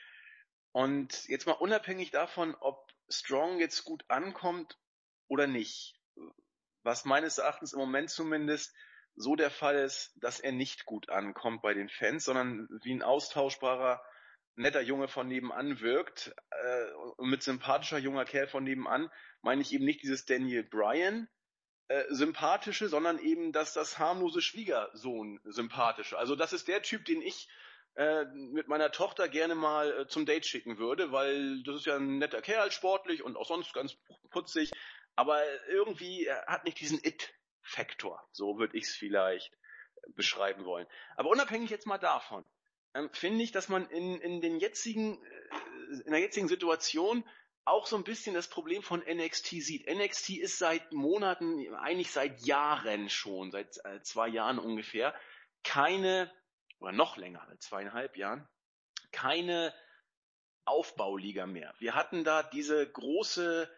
Und jetzt mal unabhängig davon, ob Strong jetzt gut ankommt oder nicht, was meines Erachtens im Moment zumindest so der Fall ist, dass er nicht gut ankommt bei den Fans, sondern wie ein austauschbarer, netter Junge von nebenan wirkt, äh, mit sympathischer junger Kerl von nebenan meine ich eben nicht dieses Daniel Bryan, äh, sympathische, sondern eben dass das harmlose Schwiegersohn sympathische. Also das ist der Typ, den ich äh, mit meiner Tochter gerne mal äh, zum Date schicken würde, weil das ist ja ein netter Kerl, sportlich und auch sonst ganz putzig, aber irgendwie er hat nicht diesen It-Faktor, so würde ich es vielleicht äh, beschreiben wollen. Aber unabhängig jetzt mal davon, ähm, finde ich, dass man in, in den jetzigen, äh, in der jetzigen Situation auch so ein bisschen das Problem von NXT sieht. NXT ist seit Monaten, eigentlich seit Jahren schon, seit äh, zwei Jahren ungefähr, keine oder noch länger, zweieinhalb Jahren, keine Aufbauliga mehr. Wir hatten da diese große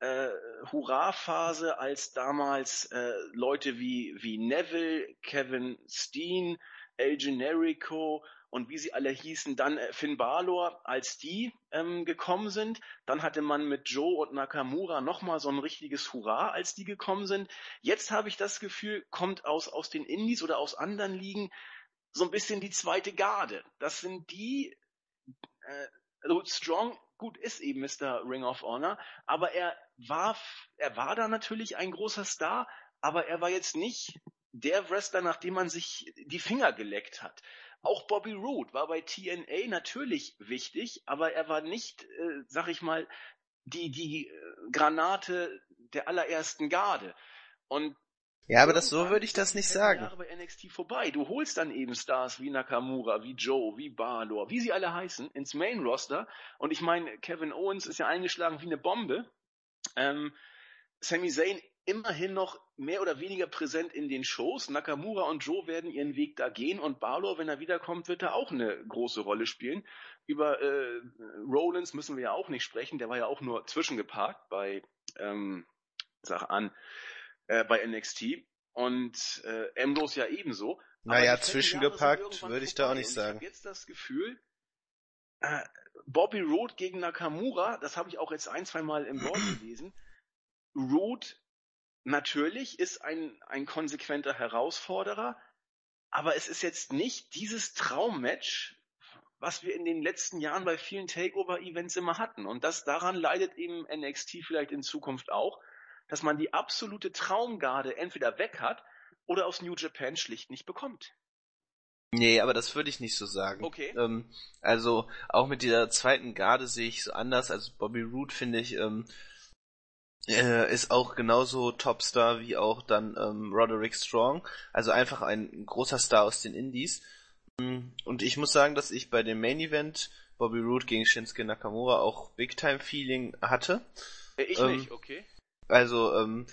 äh, Hurra-Phase, als damals äh, Leute wie, wie Neville, Kevin Steen, El Generico und wie sie alle hießen, dann äh, Finn Balor, als die ähm, gekommen sind. Dann hatte man mit Joe und Nakamura nochmal so ein richtiges Hurra, als die gekommen sind. Jetzt habe ich das Gefühl, kommt aus, aus den Indies oder aus anderen Ligen so ein bisschen die zweite Garde. Das sind die, äh, also Strong, gut, ist eben Mr. Ring of Honor, aber er war, er war da natürlich ein großer Star, aber er war jetzt nicht der Wrestler, nach dem man sich die Finger geleckt hat. Auch Bobby Roode war bei TNA natürlich wichtig, aber er war nicht, äh, sag ich mal, die, die äh, Granate der allerersten Garde. Und ja, aber das so würde ich das nicht sagen. Jahre bei NXT vorbei. Du holst dann eben Stars wie Nakamura, wie Joe, wie Balor, wie sie alle heißen, ins Main Roster. Und ich meine, Kevin Owens ist ja eingeschlagen wie eine Bombe. Ähm, Sami Zayn immerhin noch mehr oder weniger präsent in den Shows. Nakamura und Joe werden ihren Weg da gehen und Balor, wenn er wiederkommt, wird er auch eine große Rolle spielen. Über äh, Rollins müssen wir ja auch nicht sprechen, der war ja auch nur zwischengeparkt bei, ähm, sag an, äh, bei NXT und äh, Ambrose ja ebenso. Naja, zwischengeparkt würde ich da auch nicht sagen. Ich habe jetzt das Gefühl, äh, Bobby Roode gegen Nakamura, das habe ich auch jetzt ein, zwei Mal im Board gelesen. Roode natürlich ist ein, ein konsequenter Herausforderer, aber es ist jetzt nicht dieses Traummatch, was wir in den letzten Jahren bei vielen Takeover-Events immer hatten. Und das daran leidet eben NXT vielleicht in Zukunft auch, dass man die absolute Traumgarde entweder weg hat oder aus New Japan schlicht nicht bekommt. Nee, aber das würde ich nicht so sagen. Okay. Ähm, also auch mit dieser zweiten Garde sehe ich so anders. Also Bobby Roode finde ich ähm, äh, ist auch genauso Topstar wie auch dann ähm, Roderick Strong. Also einfach ein großer Star aus den Indies. Mm, und ich muss sagen, dass ich bei dem Main Event Bobby Roode gegen Shinsuke Nakamura auch Big Time Feeling hatte. Äh, ich ähm, nicht, okay. Also ähm,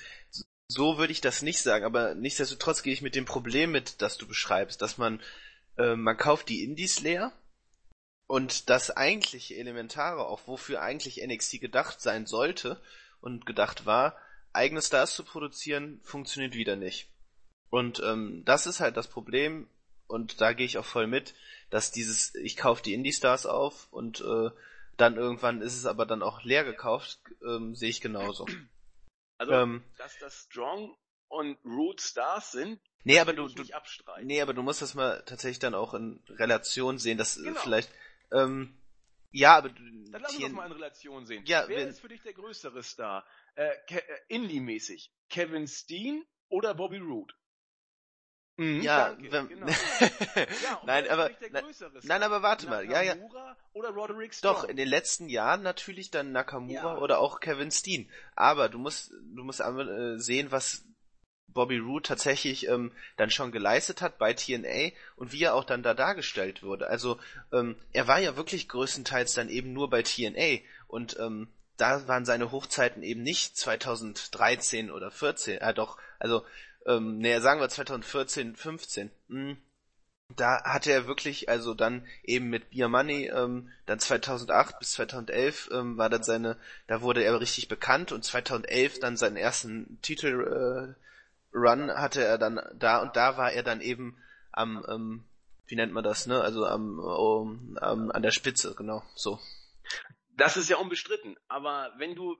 so würde ich das nicht sagen, aber nichtsdestotrotz gehe ich mit dem Problem mit, das du beschreibst, dass man äh, man kauft die Indies leer und das eigentliche Elementare, auch wofür eigentlich NXT gedacht sein sollte, und gedacht war, eigene Stars zu produzieren, funktioniert wieder nicht. Und ähm, das ist halt das Problem, und da gehe ich auch voll mit, dass dieses, ich kaufe die Indie-Stars auf und äh, dann irgendwann ist es aber dann auch leer gekauft, ähm, sehe ich genauso. Also, ähm, dass das Strong und Root Stars sind, nee, aber du, du nee, aber du musst das mal tatsächlich dann auch in Relation sehen, dass genau. vielleicht ähm, ja, aber Dann lass uns das mal in Relation sehen. Ja, Wer wenn, ist für dich der größere Star? Äh, äh, Indie-mäßig. Kevin Steen oder Bobby Roode? Mhm, ja, danke, wenn, genau. ja, nein, aber nein, aber warte mal, ja, ja. Oder Roderick Strong? Doch in den letzten Jahren natürlich dann Nakamura ja. oder auch Kevin Steen. Aber du musst du musst äh, sehen, was Bobby Roode tatsächlich ähm, dann schon geleistet hat bei TNA und wie er auch dann da dargestellt wurde. Also ähm, er war ja wirklich größtenteils dann eben nur bei TNA und ähm, da waren seine Hochzeiten eben nicht 2013 oder 14, äh, doch, also ähm, nee, sagen wir 2014, 15. Mh, da hatte er wirklich, also dann eben mit Beer Money, ähm, dann 2008 bis 2011 ähm, war das seine, da wurde er richtig bekannt und 2011 dann seinen ersten Titel äh, Run hatte er dann da und da war er dann eben am, ähm, wie nennt man das, ne? Also am, um, am an der Spitze, genau, so. Das ist ja unbestritten, aber wenn du,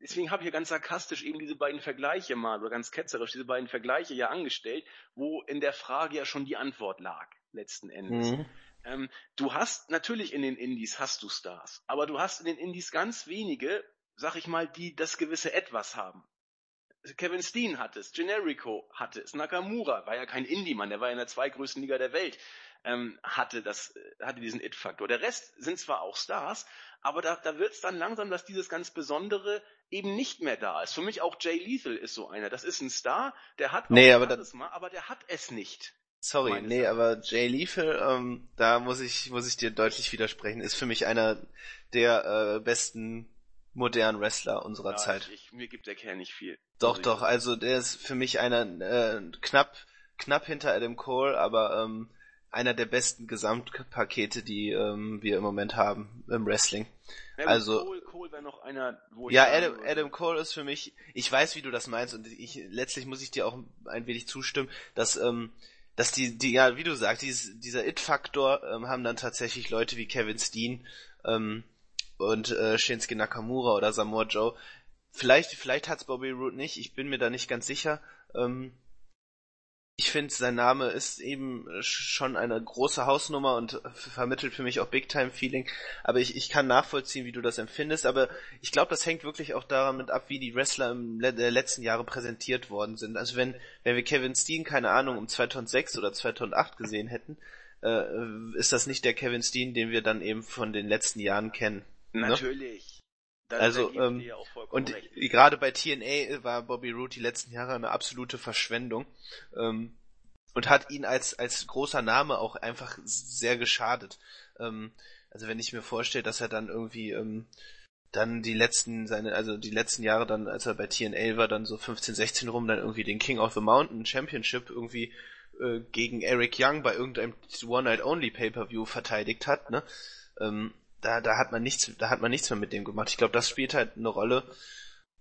deswegen habe ich ja ganz sarkastisch eben diese beiden Vergleiche mal, oder ganz ketzerisch diese beiden Vergleiche ja angestellt, wo in der Frage ja schon die Antwort lag, letzten Endes. Mhm. Ähm, du hast, natürlich in den Indies hast du Stars, aber du hast in den Indies ganz wenige, sag ich mal, die das gewisse Etwas haben. Kevin Steen hat es, Generico hatte es, Nakamura war ja kein Indie-Mann, der war ja in der zweitgrößten Liga der Welt, ähm, hatte das, hatte diesen It-Faktor. Der Rest sind zwar auch Stars, aber da, da wird es dann langsam, dass dieses ganz Besondere eben nicht mehr da ist. Für mich auch Jay Lethal ist so einer. Das ist ein Star, der hat nee, aber mal, aber der hat es nicht. Sorry, nee, aber Jay Lethal, ähm, da muss ich, muss ich dir deutlich widersprechen, ist für mich einer der äh, besten modernen Wrestler unserer ja, Zeit. Ich, mir gibt der Kerl nicht viel. Doch, also doch, also der ist für mich einer äh, knapp, knapp hinter Adam Cole, aber ähm, einer der besten Gesamtpakete, die ähm, wir im Moment haben im Wrestling. Ja, also Cole, Cole wäre noch einer, wo ja, Adam, Adam Cole ist für mich. Ich weiß, wie du das meinst und ich letztlich muss ich dir auch ein wenig zustimmen, dass ähm, dass die, die, ja, wie du sagst, dieses, dieser It-Faktor ähm, haben dann tatsächlich Leute wie Kevin Steen ähm, und äh, Shinsuke Nakamura oder Samoa Joe. Vielleicht, vielleicht hat's Bobby Roode nicht, ich bin mir da nicht ganz sicher. Ähm, ich finde, sein Name ist eben schon eine große Hausnummer und vermittelt für mich auch Big-Time-Feeling. Aber ich, ich kann nachvollziehen, wie du das empfindest. Aber ich glaube, das hängt wirklich auch damit ab, wie die Wrestler im Le der letzten Jahre präsentiert worden sind. Also wenn, wenn wir Kevin Steen, keine Ahnung, um 2006 oder 2008 gesehen hätten, äh, ist das nicht der Kevin Steen, den wir dann eben von den letzten Jahren kennen. Ne? Natürlich. Da, also ähm, und gerade bei TNA war Bobby Roode die letzten Jahre eine absolute Verschwendung ähm, und hat ihn als als großer Name auch einfach sehr geschadet. Ähm, also wenn ich mir vorstelle, dass er dann irgendwie ähm, dann die letzten seine also die letzten Jahre dann als er bei TNA war dann so 15 16 rum dann irgendwie den King of the Mountain Championship irgendwie äh, gegen Eric Young bei irgendeinem One Night Only Pay-per-View verteidigt hat, ne? Ähm, da, da hat man nichts, da hat man nichts mehr mit dem gemacht. Ich glaube, das spielt halt eine Rolle.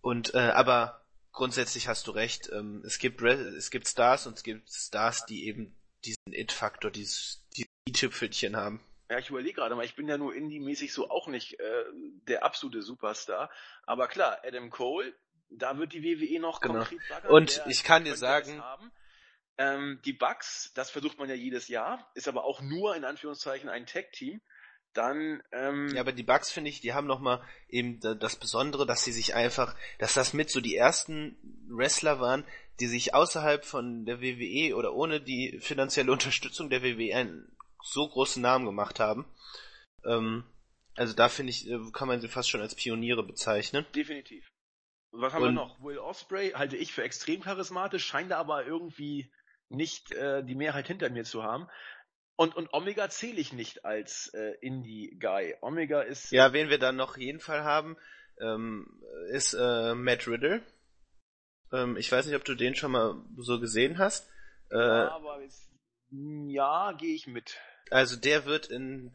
Und äh, aber grundsätzlich hast du recht. Ähm, es gibt es gibt Stars und es gibt Stars, die eben diesen It-Faktor, dieses die i-Tüpfelchen haben. Ja, ich überlege gerade mal, ich bin ja nur indie-mäßig so auch nicht äh, der absolute Superstar. Aber klar, Adam Cole, da wird die WWE noch genau. konkret baggern. Und ich kann dir sagen, ähm, die Bugs, das versucht man ja jedes Jahr, ist aber auch nur in Anführungszeichen ein Tag-Team. Dann, ähm, Ja, aber die Bugs finde ich, die haben nochmal eben das Besondere, dass sie sich einfach, dass das mit so die ersten Wrestler waren, die sich außerhalb von der WWE oder ohne die finanzielle Unterstützung der WWE einen so großen Namen gemacht haben. Ähm, also da finde ich, äh, kann man sie fast schon als Pioniere bezeichnen. Definitiv. Was haben Und, wir noch? Will Osprey halte ich für extrem charismatisch, scheint aber irgendwie nicht äh, die Mehrheit hinter mir zu haben. Und, und Omega zähle ich nicht als äh, Indie-Guy. Omega ist. Ja, wen wir dann noch jeden Fall haben, ähm, ist äh, Matt Riddle. Ähm, ich weiß nicht, ob du den schon mal so gesehen hast. Äh, ja, aber ist, ja, gehe ich mit. Also der wird in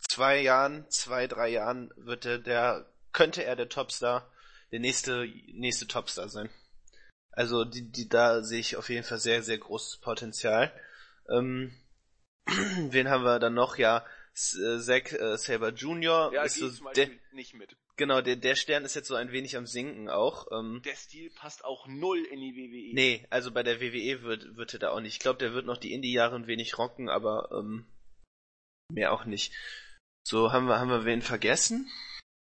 zwei Jahren, zwei, drei Jahren wird der, der könnte er der Topstar, der nächste, nächste Topstar sein. Also die, die, da sehe ich auf jeden Fall sehr, sehr großes Potenzial. Ähm, wen haben wir dann noch? Ja, äh, Zack äh, Saber Jr. Ja, ist so der, nicht mit. Genau, der, der Stern ist jetzt so ein wenig am Sinken auch. Ähm, der Stil passt auch null in die WWE. Nee, also bei der WWE wird, wird er da auch nicht. Ich glaube, der wird noch die Indie-Jahre ein wenig rocken, aber ähm, mehr auch nicht. So, haben wir, haben wir wen vergessen?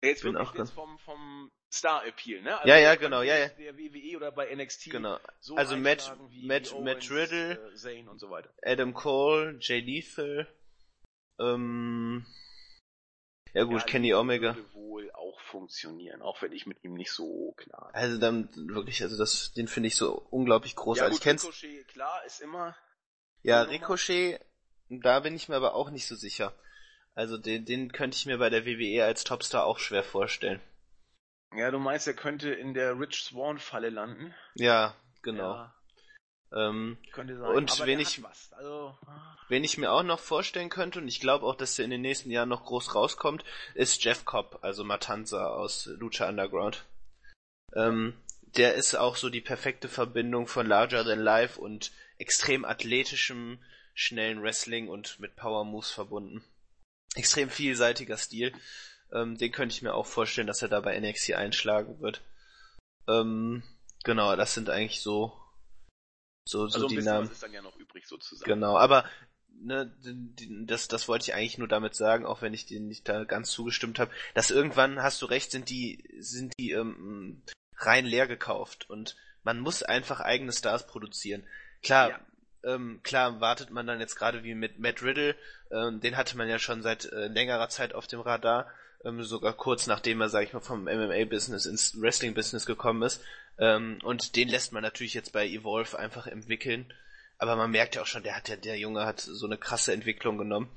Jetzt Bin wirklich auch jetzt vom, vom Star Appeal, ne? Also ja, ja, genau, ja, ja. Der WWE oder bei NXT. Genau. So also Matt, Matt, Owens, Matt Riddle, äh, und so weiter. Adam Cole, Jay Lethal, ähm, ja gut, ja, Kenny Omega. Würde wohl auch funktionieren, auch wenn ich mit ihm nicht so klar. Also dann wirklich, also das, den finde ich so unglaublich großartig. Ja, gut, Ricochet, klar, ist immer. Ja, Ricochet, da bin ich mir aber auch nicht so sicher. Also den, den könnte ich mir bei der WWE als Topstar auch schwer vorstellen. Ja, du meinst, er könnte in der Rich Swan Falle landen? Ja, genau. Ja. Ähm, könnte sein. Und wen ich, also, wen ich mir auch noch vorstellen könnte, und ich glaube auch, dass er in den nächsten Jahren noch groß rauskommt, ist Jeff Cobb, also Matanza aus Lucha Underground. Ähm, der ist auch so die perfekte Verbindung von Larger Than Life und extrem athletischem, schnellen Wrestling und mit Power Moves verbunden. Extrem vielseitiger Stil. Ähm, den könnte ich mir auch vorstellen, dass er da bei NXT einschlagen wird. Ähm, genau, das sind eigentlich so so, so also die Namen. Was ist dann ja noch übrig sozusagen. Genau, aber ne, das, das wollte ich eigentlich nur damit sagen, auch wenn ich dir nicht da ganz zugestimmt habe, dass irgendwann hast du recht, sind die sind die ähm, rein leer gekauft und man muss einfach eigene Stars produzieren. Klar, ja. ähm, klar wartet man dann jetzt gerade wie mit Matt Riddle, ähm, den hatte man ja schon seit äh, längerer Zeit auf dem Radar ähm, sogar kurz nachdem er, sag ich mal, vom MMA-Business ins Wrestling-Business gekommen ist. Ähm, und den lässt man natürlich jetzt bei Evolve einfach entwickeln. Aber man merkt ja auch schon, der hat ja, der Junge hat so eine krasse Entwicklung genommen.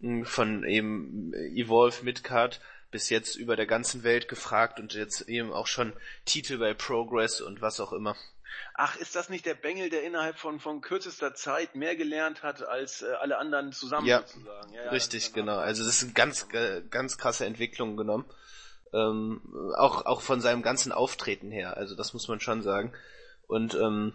Hm, von eben Evolve Midcard bis jetzt über der ganzen Welt gefragt und jetzt eben auch schon Titel bei Progress und was auch immer. Ach, ist das nicht der Bengel, der innerhalb von, von kürzester Zeit mehr gelernt hat als äh, alle anderen zusammen ja, sozusagen? Ja, richtig, genau. Also das sind ganz, äh, ganz krasse Entwicklungen genommen. Ähm, auch, auch von seinem ganzen Auftreten her. Also das muss man schon sagen. Und ähm,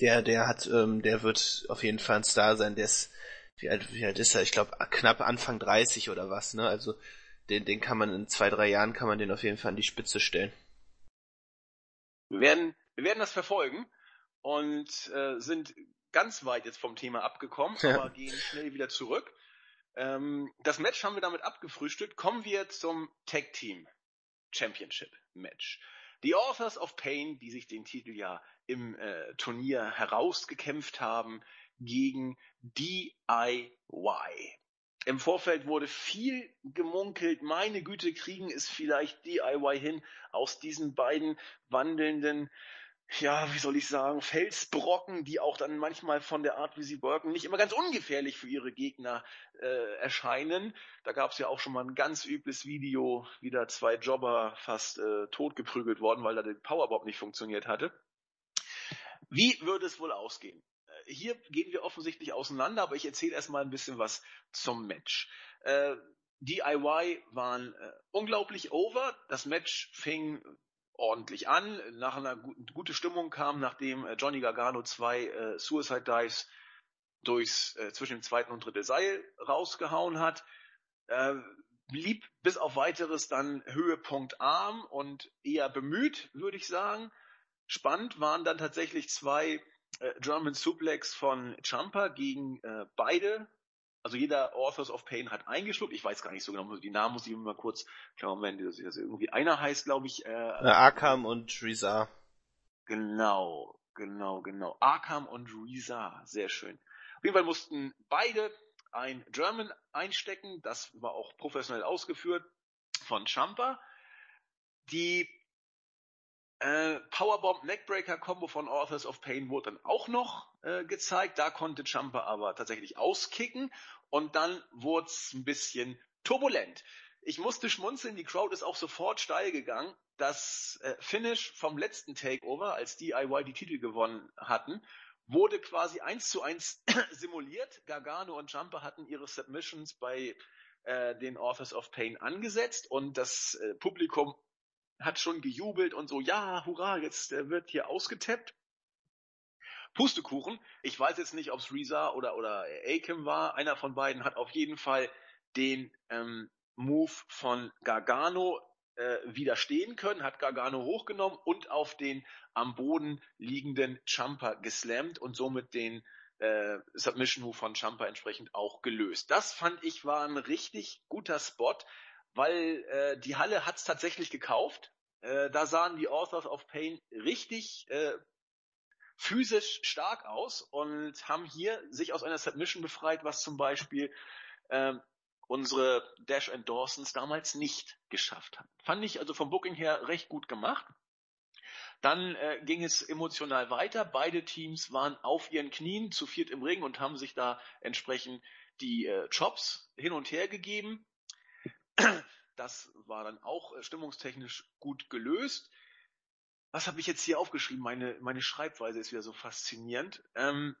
Der, der hat, ähm, der wird auf jeden Fall ein Star sein. Der ist, wie alt, wie alt ist er? Ich glaube knapp Anfang 30 oder was, ne? Also den, den kann man in zwei, drei Jahren kann man den auf jeden Fall an die Spitze stellen. Wir werden, wir werden das verfolgen und äh, sind ganz weit jetzt vom Thema abgekommen, ja. aber gehen schnell wieder zurück. Ähm, das Match haben wir damit abgefrühstückt. Kommen wir zum Tag Team Championship Match. Die Authors of Pain, die sich den Titel ja im äh, Turnier herausgekämpft haben, gegen DIY. Im Vorfeld wurde viel gemunkelt, meine Güte, kriegen es vielleicht DIY hin, aus diesen beiden wandelnden ja, wie soll ich sagen, Felsbrocken, die auch dann manchmal von der Art, wie sie worken, nicht immer ganz ungefährlich für ihre Gegner äh, erscheinen. Da gab es ja auch schon mal ein ganz übles Video, wie da zwei Jobber fast äh, totgeprügelt worden, weil da der Powerbomb nicht funktioniert hatte. Wie würde es wohl ausgehen? Äh, hier gehen wir offensichtlich auseinander, aber ich erzähle erstmal ein bisschen was zum Match. Äh, DIY waren äh, unglaublich over. Das Match fing ordentlich an. Nach einer guten, gute Stimmung kam, nachdem äh, Johnny Gargano zwei äh, Suicide Dives durchs äh, zwischen dem zweiten und dritten Seil rausgehauen hat. Äh, blieb bis auf weiteres dann Höhepunkt arm und eher bemüht, würde ich sagen. Spannend waren dann tatsächlich zwei äh, German Suplex von Champa gegen äh, beide also jeder Authors of Pain hat eingeschluckt. Ich weiß gar nicht so genau, die Namen muss ich mal kurz, klar, Moment, das ist irgendwie einer heißt, glaube ich, äh, Arkham und Rizar. Genau, genau, genau. Arkham und Rizar, sehr schön. Auf jeden Fall mussten beide ein German einstecken, das war auch professionell ausgeführt von Champa. Die äh, Powerbomb Neckbreaker Combo von Authors of Pain wurde dann auch noch äh, gezeigt. Da konnte Jumper aber tatsächlich auskicken und dann wurde es ein bisschen turbulent. Ich musste schmunzeln, die Crowd ist auch sofort steil gegangen. Das äh, Finish vom letzten Takeover, als DIY die Titel gewonnen hatten, wurde quasi eins zu eins simuliert. Gargano und Jumper hatten ihre Submissions bei äh, den Authors of Pain angesetzt und das äh, Publikum hat schon gejubelt und so, ja, hurra, jetzt äh, wird hier ausgetappt. Pustekuchen. Ich weiß jetzt nicht, ob es Reza oder, oder Akim war. Einer von beiden hat auf jeden Fall den ähm, Move von Gargano äh, widerstehen können, hat Gargano hochgenommen und auf den am Boden liegenden Champa geslammt und somit den äh, Submission Move von Champa entsprechend auch gelöst. Das fand ich war ein richtig guter Spot, weil äh, die Halle hat's tatsächlich gekauft. Äh, da sahen die Authors of Pain richtig äh, physisch stark aus und haben hier sich aus einer Submission befreit, was zum Beispiel ähm, unsere Dash and Dawsons damals nicht geschafft haben. Fand ich also vom Booking her recht gut gemacht. Dann äh, ging es emotional weiter. Beide Teams waren auf ihren Knien zu viert im Ring und haben sich da entsprechend die äh, Chops hin und her gegeben. Das war dann auch äh, stimmungstechnisch gut gelöst. Was habe ich jetzt hier aufgeschrieben? Meine, meine Schreibweise ist wieder so faszinierend. Ähm,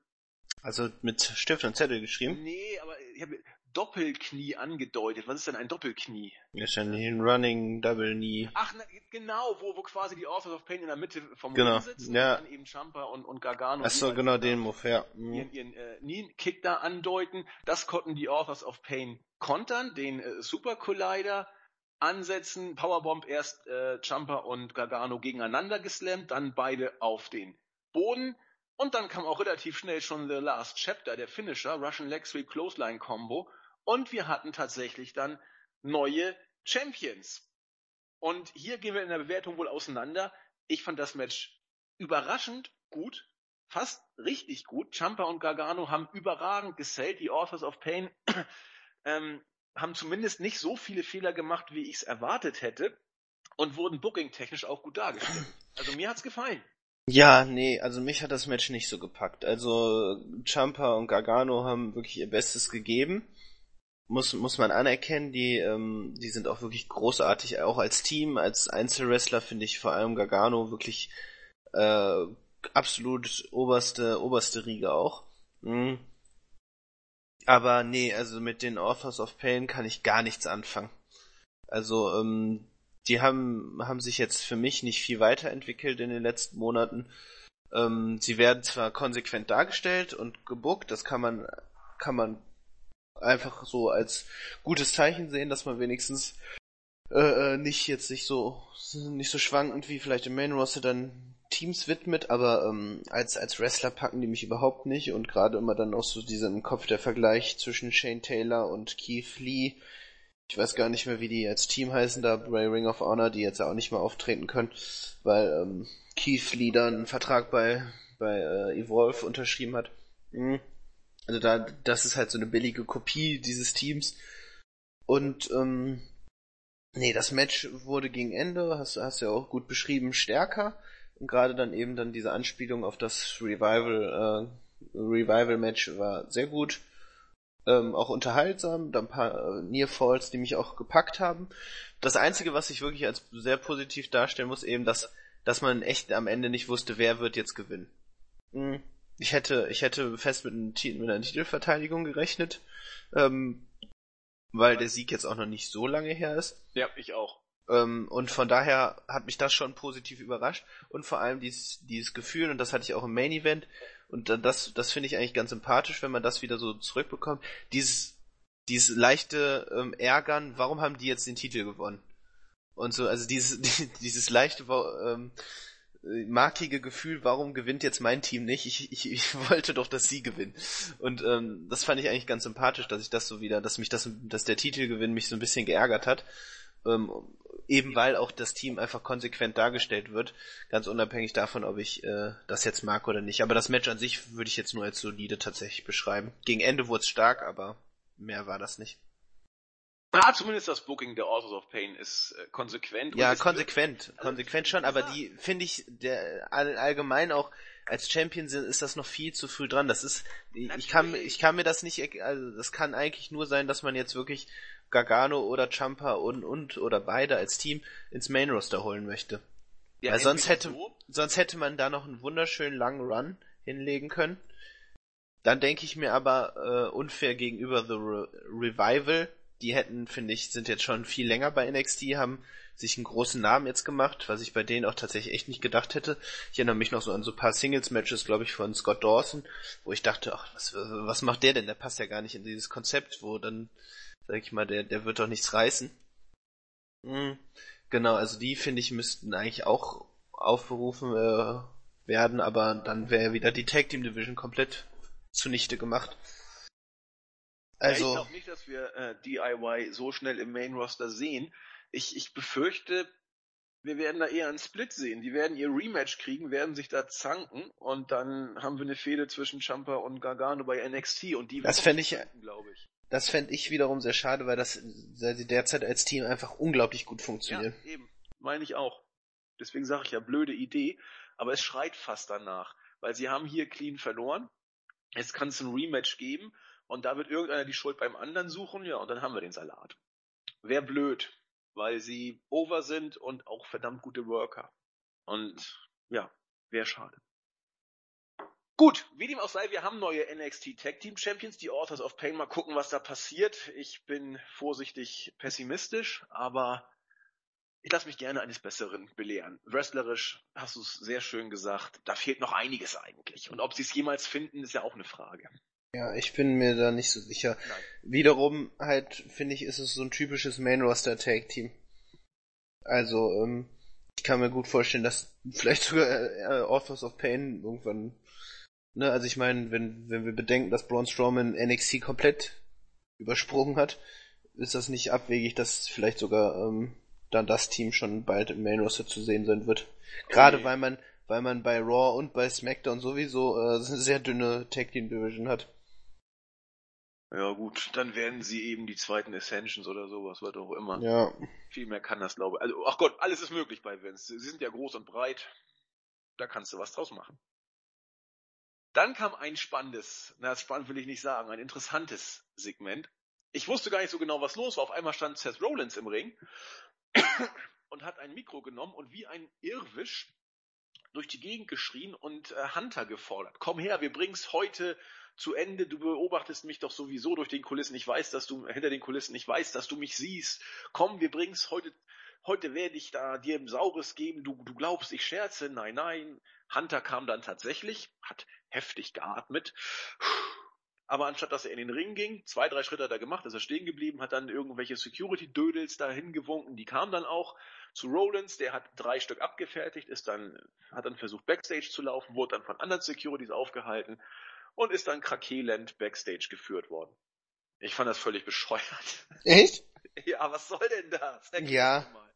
also mit Stift und Zettel geschrieben? Nee, aber ich habe Doppelknie angedeutet. Was ist denn ein Doppelknie? Wahrscheinlich ein Running Double Knee. Ach, na, genau, wo, wo quasi die Authors of Pain in der Mitte vom genau. Ring sitzen ja. und dann eben Champa und, und Gargano. Ach so, genau den Move, ja. Mhm. Ihren, ihren äh, Knee-Kick da andeuten. Das konnten die Authors of Pain kontern, den äh, Super Collider ansetzen. Powerbomb erst äh, Jumper und Gargano gegeneinander geslammt, dann beide auf den Boden. Und dann kam auch relativ schnell schon The Last Chapter, der Finisher, Russian Leg Sweep Clothesline Combo. Und wir hatten tatsächlich dann neue Champions. Und hier gehen wir in der Bewertung wohl auseinander. Ich fand das Match überraschend gut, fast richtig gut. Champa und Gargano haben überragend gesellt. Die Authors of Pain ähm, haben zumindest nicht so viele Fehler gemacht, wie ich es erwartet hätte und wurden booking-technisch auch gut dargestellt. Also mir hat's gefallen. Ja, nee, also mich hat das Match nicht so gepackt. Also Champa und Gargano haben wirklich ihr Bestes gegeben. Muss, muss man anerkennen, die, ähm, die sind auch wirklich großartig, auch als Team, als Einzelwrestler finde ich vor allem Gargano wirklich äh, absolut oberste, oberste Riege auch. Mhm. Aber nee, also mit den Authors of Pain kann ich gar nichts anfangen. Also, ähm, die haben, haben sich jetzt für mich nicht viel weiterentwickelt in den letzten Monaten. Ähm, sie werden zwar konsequent dargestellt und gebuckt, das kann man, kann man einfach so als gutes Zeichen sehen, dass man wenigstens äh, äh nicht jetzt nicht so nicht so schwankend wie vielleicht im Main Roster dann Teams widmet, aber ähm, als als Wrestler packen die mich überhaupt nicht und gerade immer dann auch so diesen Kopf der Vergleich zwischen Shane Taylor und Keith Lee. Ich weiß gar nicht mehr, wie die als Team heißen da bei Ring of Honor, die jetzt auch nicht mehr auftreten können, weil ähm, Keith Lee dann einen Vertrag bei bei äh, Evolve unterschrieben hat. Mhm. Also da, das ist halt so eine billige Kopie dieses Teams. Und ähm, nee, das Match wurde gegen Ende, hast, hast ja auch gut beschrieben, stärker. Und gerade dann eben dann diese Anspielung auf das Revival, äh, Revival-Match war sehr gut. Ähm, auch unterhaltsam, da ein paar äh, Near Falls, die mich auch gepackt haben. Das Einzige, was ich wirklich als sehr positiv darstellen muss, eben, dass, dass man echt am Ende nicht wusste, wer wird jetzt gewinnen. Mhm. Ich hätte, ich hätte fest mit, einem, mit einer Titelverteidigung gerechnet, ähm, weil der Sieg jetzt auch noch nicht so lange her ist. Ja, ich auch. Ähm, und von daher hat mich das schon positiv überrascht und vor allem dieses, dieses Gefühl, und das hatte ich auch im Main Event, und das, das finde ich eigentlich ganz sympathisch, wenn man das wieder so zurückbekommt, dieses, dieses leichte ähm, Ärgern, warum haben die jetzt den Titel gewonnen? Und so, also dieses, dieses leichte, ähm, markige Gefühl, warum gewinnt jetzt mein Team nicht? Ich, ich, ich wollte doch, dass sie gewinnen. Und ähm, das fand ich eigentlich ganz sympathisch, dass ich das so wieder, dass mich das, dass der Titelgewinn mich so ein bisschen geärgert hat. Ähm, eben weil auch das Team einfach konsequent dargestellt wird, ganz unabhängig davon, ob ich äh, das jetzt mag oder nicht. Aber das Match an sich würde ich jetzt nur als solide tatsächlich beschreiben. Gegen Ende wurde es stark, aber mehr war das nicht. Ah, zumindest das Booking der Authors of Pain ist äh, konsequent. Ja, konsequent, wird, konsequent schon, aber die finde ich der all, allgemein auch als Champion sind, ist das noch viel zu früh dran. Das ist, ich kann, ich kann mir das nicht, also das kann eigentlich nur sein, dass man jetzt wirklich Gargano oder Champa und und oder beide als Team ins Main Roster holen möchte. Ja, Weil sonst hätte, so. sonst hätte man da noch einen wunderschönen langen Run hinlegen können. Dann denke ich mir aber äh, unfair gegenüber The Re Revival die hätten, finde ich, sind jetzt schon viel länger bei NXT, haben sich einen großen Namen jetzt gemacht, was ich bei denen auch tatsächlich echt nicht gedacht hätte. Ich erinnere mich noch so an so ein paar Singles-Matches, glaube ich, von Scott Dawson, wo ich dachte, ach, was, was macht der denn? Der passt ja gar nicht in dieses Konzept, wo dann, sag ich mal, der, der wird doch nichts reißen. Mhm. Genau, also die, finde ich, müssten eigentlich auch aufberufen äh, werden, aber dann wäre wieder die Tag Team Division komplett zunichte gemacht. Also, ja, ich glaube nicht, dass wir äh, DIY so schnell im Main Roster sehen. Ich, ich befürchte, wir werden da eher einen Split sehen. Die werden ihr Rematch kriegen, werden sich da zanken und dann haben wir eine Fehde zwischen Champa und Gargano bei NXT und die Das fände ich, glaube ich. Das fände ich wiederum sehr schade, weil das weil sie derzeit als Team einfach unglaublich gut funktionieren. Ja, eben. Meine ich auch. Deswegen sage ich ja, blöde Idee, aber es schreit fast danach, weil sie haben hier clean verloren. Jetzt kann es ein Rematch geben und da wird irgendeiner die Schuld beim anderen suchen, ja, und dann haben wir den Salat. Wäre blöd, weil sie over sind und auch verdammt gute Worker. Und ja, wäre schade. Gut, wie dem auch sei, wir haben neue NXT Tag Team Champions, die Authors of Pain. Mal gucken, was da passiert. Ich bin vorsichtig pessimistisch, aber ich lasse mich gerne eines Besseren belehren. Wrestlerisch hast du es sehr schön gesagt. Da fehlt noch einiges eigentlich. Und ob sie es jemals finden, ist ja auch eine Frage. Ja, ich bin mir da nicht so sicher. Nein. Wiederum halt, finde ich, ist es so ein typisches Main-Roster-Tag-Team. Also, ähm, ich kann mir gut vorstellen, dass vielleicht sogar äh, Authors of Pain irgendwann, ne, also ich meine, wenn, wenn wir bedenken, dass Braun Strowman NXT komplett übersprungen hat, ist das nicht abwegig, dass vielleicht sogar ähm, dann das Team schon bald im Main Roster zu sehen sein wird. Gerade okay. weil man, weil man bei Raw und bei SmackDown sowieso äh, eine sehr dünne Tag Team Division hat. Ja gut, dann werden sie eben die zweiten Ascensions oder sowas, was auch immer. Ja. Viel mehr kann das, glaube ich. Also, ach Gott, alles ist möglich bei Vince. Sie sind ja groß und breit. Da kannst du was draus machen. Dann kam ein spannendes, na spannend will ich nicht sagen, ein interessantes Segment. Ich wusste gar nicht so genau, was los war. Auf einmal stand Seth Rollins im Ring und hat ein Mikro genommen und wie ein Irrwisch durch die Gegend geschrien und äh, Hunter gefordert. Komm her, wir bringen's heute zu Ende, du beobachtest mich doch sowieso durch den Kulissen, ich weiß, dass du hinter den Kulissen, ich weiß, dass du mich siehst. Komm, wir bringen's heute heute werde ich da dir ein Saures geben, du, du glaubst, ich scherze, nein, nein. Hunter kam dann tatsächlich, hat heftig geatmet, aber anstatt dass er in den Ring ging, zwei, drei Schritte hat er gemacht, ist er stehen geblieben, hat dann irgendwelche Security-Dödels dahin gewunken, die kamen dann auch zu Rollins, der hat drei Stück abgefertigt, ist dann, hat dann versucht Backstage zu laufen, wurde dann von anderen Securities aufgehalten und ist dann krakelend Backstage geführt worden. Ich fand das völlig bescheuert. Echt? Ja, was soll denn das? Erklär ja,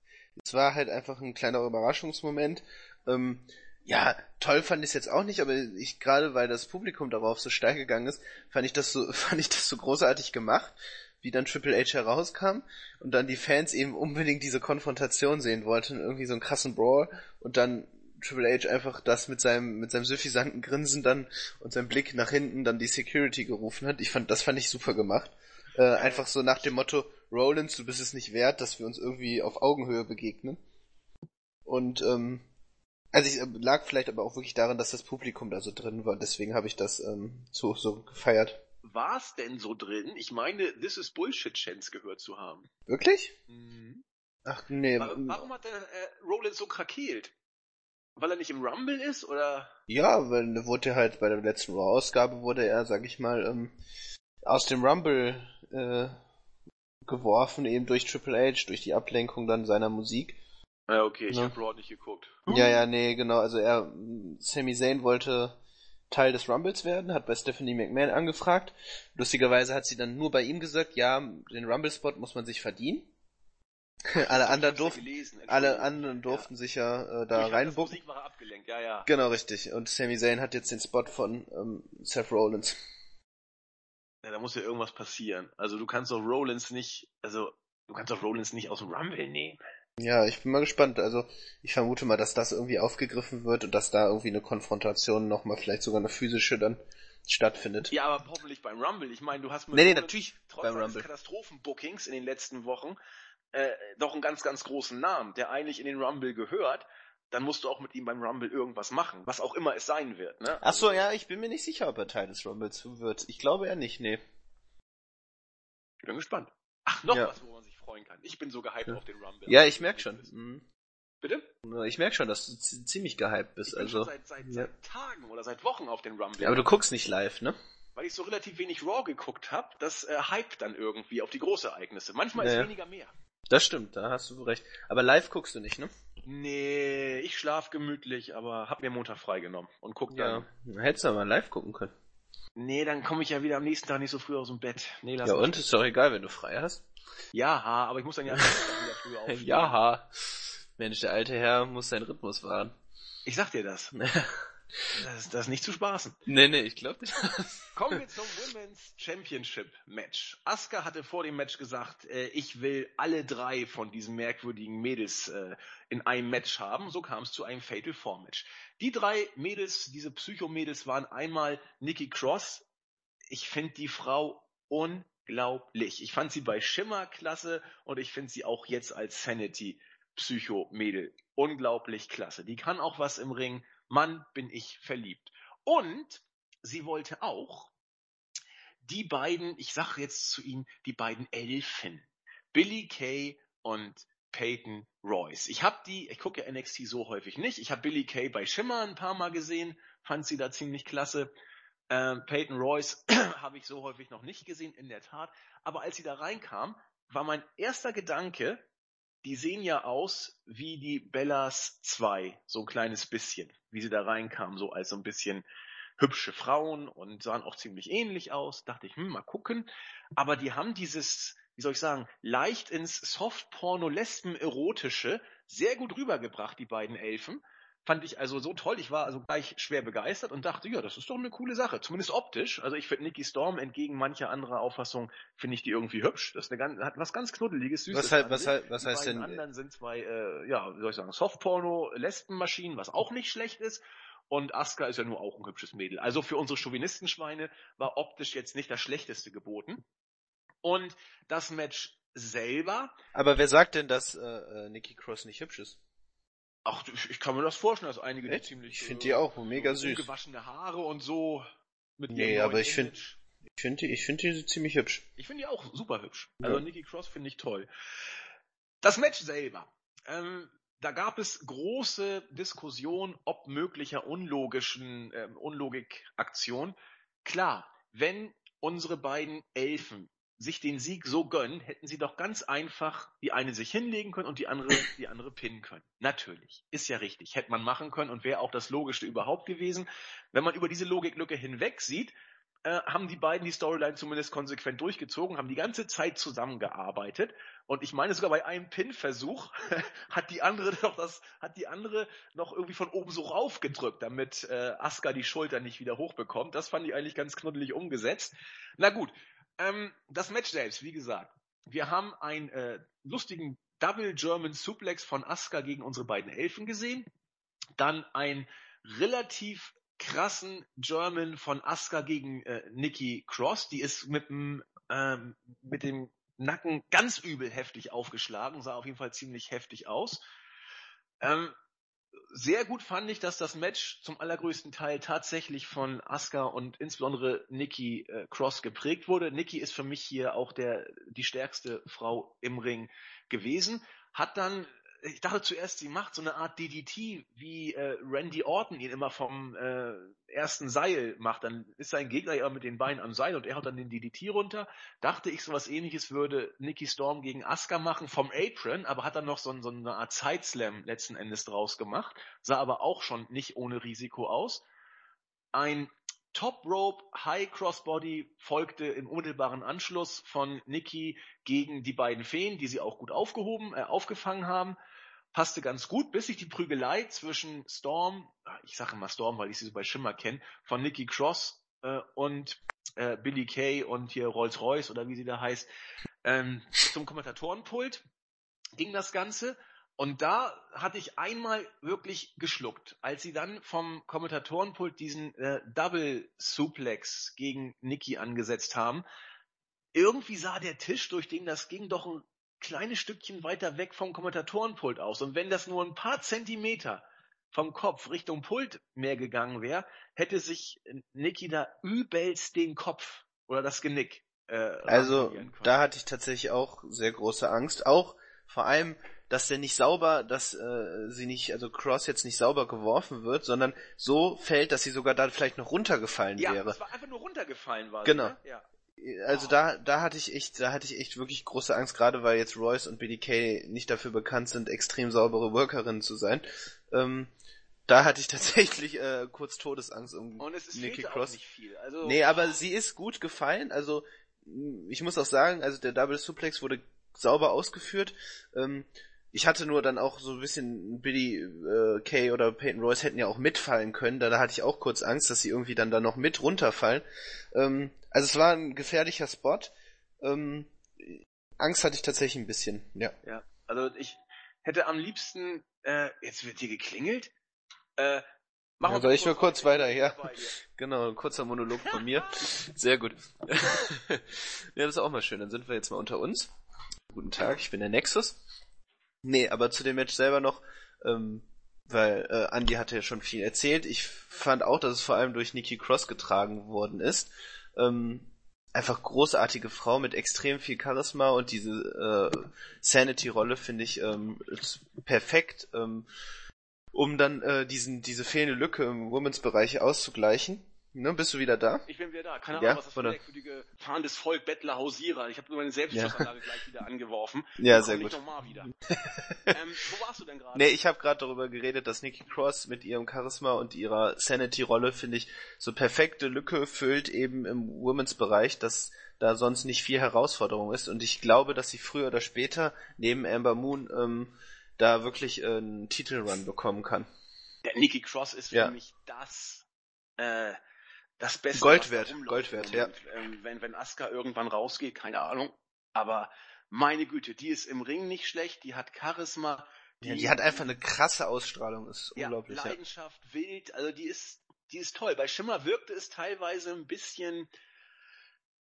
es war halt einfach ein kleiner Überraschungsmoment. Ähm, ja, toll fand ich es jetzt auch nicht, aber ich gerade weil das Publikum darauf so stark gegangen ist, fand ich das so fand ich das so großartig gemacht, wie dann Triple H herauskam und dann die Fans eben unbedingt diese Konfrontation sehen wollten, irgendwie so einen krassen Brawl und dann Triple H einfach das mit seinem mit seinem suffisanten Grinsen dann und seinem Blick nach hinten dann die Security gerufen hat. Ich fand das fand ich super gemacht. Äh, einfach so nach dem Motto Rollins, du bist es nicht wert, dass wir uns irgendwie auf Augenhöhe begegnen. Und ähm, also ich äh, lag vielleicht aber auch wirklich daran, dass das Publikum da so drin war. Deswegen habe ich das ähm, so, so gefeiert. War es denn so drin? Ich meine, This is Bullshit Chance gehört zu haben. Wirklich? Mhm. Ach nee. Warum, warum hat der äh, Rollins so krakeelt? Weil er nicht im Rumble ist, oder? Ja, weil wurde er halt bei der letzten Raw-Ausgabe wurde er, sag ich mal, ähm, aus dem Rumble äh, geworfen, eben durch Triple H, durch die Ablenkung dann seiner Musik. Ja, okay, ich ja. habe Raw nicht geguckt. Ja, ja, nee, genau. Also er, Sami Zayn wollte Teil des Rumbles werden, hat bei Stephanie McMahon angefragt. Lustigerweise hat sie dann nur bei ihm gesagt, ja, den Rumble-Spot muss man sich verdienen. alle anderen durften, alle anderen durften ja. sich ja äh, da reinbucken. Ja, ja. Genau, richtig. Und Sami Zayn hat jetzt den Spot von ähm, Seth Rollins. Ja, da muss ja irgendwas passieren. Also du kannst doch Rollins nicht, also du kannst doch Rollins nicht aus dem Rumble nehmen. Ja, ich bin mal gespannt. Also ich vermute mal, dass das irgendwie aufgegriffen wird und dass da irgendwie eine Konfrontation nochmal, vielleicht sogar eine physische dann stattfindet. Ja, aber hoffentlich beim Rumble. Ich meine, du hast mit nee, nee, natürlich trotz beim Rumble. Katastrophenbookings in den letzten Wochen äh, doch einen ganz, ganz großen Namen, der eigentlich in den Rumble gehört. Dann musst du auch mit ihm beim Rumble irgendwas machen, was auch immer es sein wird. Ne? Ach so, ja, ich bin mir nicht sicher, ob er Teil des Rumbles wird. Ich glaube eher nicht, nee. Ich bin gespannt. Ach, noch ja. was, wo man sich freuen kann. Ich bin so gehyped ja. auf den Rumble. Ja, ich merk schon. Mhm. Bitte? Ich merk schon, dass du ziemlich gehyped bist. Ich bin also seit, seit, ja. seit Tagen oder seit Wochen auf den Rumble. Ja, aber du guckst nicht live, ne? Weil ich so relativ wenig Raw geguckt habe, das äh, hype dann irgendwie auf die Großereignisse. Manchmal ist weniger mehr. Das stimmt, da hast du recht. Aber live guckst du nicht, ne? Nee, ich schlaf gemütlich, aber hab mir Montag freigenommen und guck dann. Ja, hättest du aber live gucken können. Nee, dann komme ich ja wieder am nächsten Tag nicht so früh aus dem Bett. Nee, lass ja, und? Ist doch egal, wenn du frei hast. Ja, aber ich muss dann ja wieder früher aufstehen. Ja, Mensch, der alte Herr muss seinen Rhythmus wahren. Ich sag dir das. Das, das ist nicht zu spaßen. Nee, nee, ich glaube nicht. Kommen wir zum Women's Championship Match. Asuka hatte vor dem Match gesagt, äh, ich will alle drei von diesen merkwürdigen Mädels äh, in einem Match haben. So kam es zu einem Fatal Four Match. Die drei Mädels, diese Psycho-Mädels waren einmal Nikki Cross. Ich finde die Frau unglaublich. Ich fand sie bei Schimmer klasse und ich finde sie auch jetzt als Sanity Psycho-Mädel unglaublich klasse. Die kann auch was im Ring Mann, bin ich verliebt. Und sie wollte auch die beiden, ich sage jetzt zu Ihnen, die beiden Elfen, Billy Kay und Peyton Royce. Ich habe die, ich gucke ja NXT so häufig nicht. Ich habe Billy Kay bei Schimmer ein paar Mal gesehen, fand sie da ziemlich klasse. Ähm, Peyton Royce habe ich so häufig noch nicht gesehen, in der Tat. Aber als sie da reinkam, war mein erster Gedanke, die sehen ja aus wie die Bellas 2, so ein kleines bisschen, wie sie da reinkamen, so als so ein bisschen hübsche Frauen und sahen auch ziemlich ähnlich aus. Dachte ich, hm, mal gucken. Aber die haben dieses, wie soll ich sagen, leicht ins Softporno-Lesben-Erotische sehr gut rübergebracht, die beiden Elfen. Fand ich also so toll. Ich war also gleich schwer begeistert und dachte, ja, das ist doch eine coole Sache. Zumindest optisch. Also ich finde Nikki Storm entgegen mancher anderer Auffassung finde ich die irgendwie hübsch. Das ist eine ganz, hat was ganz knuddeliges, süßes. Was, halt, was, halt, was heißt denn? Die anderen sind zwei, äh, ja, wie soll ich sagen, Softporno-Lesbenmaschinen, was auch nicht schlecht ist. Und Asuka ist ja nur auch ein hübsches Mädel. Also für unsere Chauvinistenschweine war optisch jetzt nicht das schlechteste geboten. Und das Match selber. Aber wer sagt denn, dass äh, äh Nikki Cross nicht hübsch ist? Ach, ich kann mir das vorstellen, dass einige die ziemlich. Ich finde die auch mega süß. Gewaschene Haare und so. Mit nee, aber ich finde, ich finde die, ich finde die ziemlich hübsch. Ich finde die auch super hübsch. Also ja. Nikki Cross finde ich toll. Das Match selber. ähm, da gab es große Diskussion ob möglicher unlogischen ähm, Unlogikaktion. Klar, wenn unsere beiden Elfen sich den Sieg so gönnen, hätten sie doch ganz einfach die eine sich hinlegen können und die andere die andere pinnen können. Natürlich, ist ja richtig, hätte man machen können und wäre auch das Logischste überhaupt gewesen. Wenn man über diese Logiklücke hinweg sieht, äh, haben die beiden die Storyline zumindest konsequent durchgezogen, haben die ganze Zeit zusammengearbeitet und ich meine sogar bei einem Pin-Versuch hat die andere noch das, hat die andere noch irgendwie von oben so raufgedrückt, damit äh, Asuka die Schulter nicht wieder hochbekommt. Das fand ich eigentlich ganz knuddelig umgesetzt. Na gut, ähm, das Match selbst, wie gesagt, wir haben einen äh, lustigen Double German Suplex von Asuka gegen unsere beiden Elfen gesehen, dann ein relativ krassen German von Asuka gegen äh, Nikki Cross. Die ist mit dem, ähm, mit dem Nacken ganz übel heftig aufgeschlagen, sah auf jeden Fall ziemlich heftig aus. Ähm, sehr gut fand ich, dass das Match zum allergrößten Teil tatsächlich von Asuka und insbesondere Nikki äh, Cross geprägt wurde. Nikki ist für mich hier auch der die stärkste Frau im Ring gewesen, hat dann ich dachte zuerst, sie macht so eine Art DDT, wie äh, Randy Orton ihn immer vom äh, ersten Seil macht. Dann ist sein Gegner ja mit den Beinen am Seil und er hat dann den DDT runter. Dachte ich, sowas ähnliches würde Nikki Storm gegen Asuka machen vom Apron, aber hat dann noch so, so eine Art Sideslam letzten Endes draus gemacht. Sah aber auch schon nicht ohne Risiko aus. Ein Top Rope High Crossbody folgte im unmittelbaren Anschluss von Nikki gegen die beiden Feen, die sie auch gut aufgehoben, äh, aufgefangen haben passte ganz gut, bis sich die Prügelei zwischen Storm, ich sage immer Storm, weil ich sie so bei Schimmer kenne, von Nikki Cross äh, und äh, Billy Kay und hier Rolls Royce oder wie sie da heißt, ähm, zum Kommentatorenpult ging das Ganze. Und da hatte ich einmal wirklich geschluckt, als sie dann vom Kommentatorenpult diesen äh, Double Suplex gegen Nikki angesetzt haben. Irgendwie sah der Tisch, durch den das ging, doch ein kleines Stückchen weiter weg vom Kommentatorenpult aus. Und wenn das nur ein paar Zentimeter vom Kopf Richtung Pult mehr gegangen wäre, hätte sich Niki da übelst den Kopf oder das Genick. Äh, also da hatte ich tatsächlich auch sehr große Angst. Auch vor allem, dass der nicht sauber, dass äh, sie nicht, also Cross jetzt nicht sauber geworfen wird, sondern so fällt, dass sie sogar da vielleicht noch runtergefallen ja, wäre. Ja, war einfach nur runtergefallen war. Genau. Ne? Ja also da, da hatte ich echt, da hatte ich echt wirklich große Angst, gerade weil jetzt Royce und BDK nicht dafür bekannt sind, extrem saubere Workerinnen zu sein. Ähm, da hatte ich tatsächlich äh, kurz Todesangst um und es ist Nikki Cross. Nicht viel. Also, nee, aber sie ist gut gefallen. Also ich muss auch sagen, also der Double Suplex wurde sauber ausgeführt. Ähm, ich hatte nur dann auch so ein bisschen Billy äh, Kay oder Peyton Royce hätten ja auch mitfallen können. Da, da hatte ich auch kurz Angst, dass sie irgendwie dann da noch mit runterfallen. Ähm, also es war ein gefährlicher Spot. Ähm, Angst hatte ich tatsächlich ein bisschen, ja. Ja, also ich hätte am liebsten, äh, jetzt wird hier geklingelt. Äh, machen ja, soll ich mal kurz weiter, ja. Genau, ein kurzer Monolog von mir. Sehr gut. ja, das ist auch mal schön. Dann sind wir jetzt mal unter uns. Guten Tag, ich bin der Nexus. Nee, aber zu dem Match selber noch, ähm, weil äh, Andy hatte ja schon viel erzählt. Ich fand auch, dass es vor allem durch Nikki Cross getragen worden ist. Ähm, einfach großartige Frau mit extrem viel Charisma und diese äh, Sanity-Rolle finde ich ähm, perfekt, ähm, um dann äh, diesen diese fehlende Lücke im Women's-Bereich auszugleichen. Ne, bist du wieder da? Ich bin wieder da. Keine Ahnung, ja, was das für eine merkwürdige fahrendes Volk, Bettler, Hausierer. Ich habe nur meine Selbstschussanlage ja. gleich wieder angeworfen. Ja, sehr gut. Noch wieder. ähm, wo warst du denn gerade? Nee, ich habe gerade darüber geredet, dass Nikki Cross mit ihrem Charisma und ihrer Sanity-Rolle, finde ich, so perfekte Lücke füllt eben im Women's-Bereich, dass da sonst nicht viel Herausforderung ist. Und ich glaube, dass sie früher oder später neben Amber Moon ähm, da wirklich äh, einen Titelrun bekommen kann. Der Nikki Cross ist für ja. mich das äh, das Beste. Gold wert, Gold wert, ja. Ähm, wenn, wenn Asuka irgendwann rausgeht, keine Ahnung. Aber meine Güte, die ist im Ring nicht schlecht, die hat Charisma. Die, ja, die hat einfach eine krasse Ausstrahlung, ist ja, unglaublich. Leidenschaft, ja. wild, also die ist, die ist toll. Bei Schimmer wirkte es teilweise ein bisschen,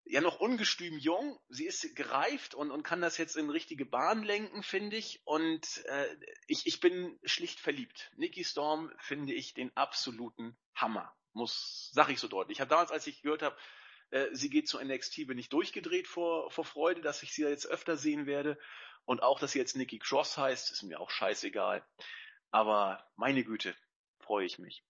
ja noch ungestüm jung. Sie ist gereift und, und kann das jetzt in richtige Bahn lenken, finde ich. Und äh, ich, ich bin schlicht verliebt. Nikki Storm finde ich den absoluten Hammer muss, sag ich so deutlich. Ich habe damals, als ich gehört habe, Äh, sie geht zu NXT, bin ich durchgedreht vor, vor Freude, dass ich sie jetzt öfter sehen werde. Und auch, dass sie jetzt Nikki Cross heißt, ist mir auch scheißegal. Aber meine Güte, freue ich mich.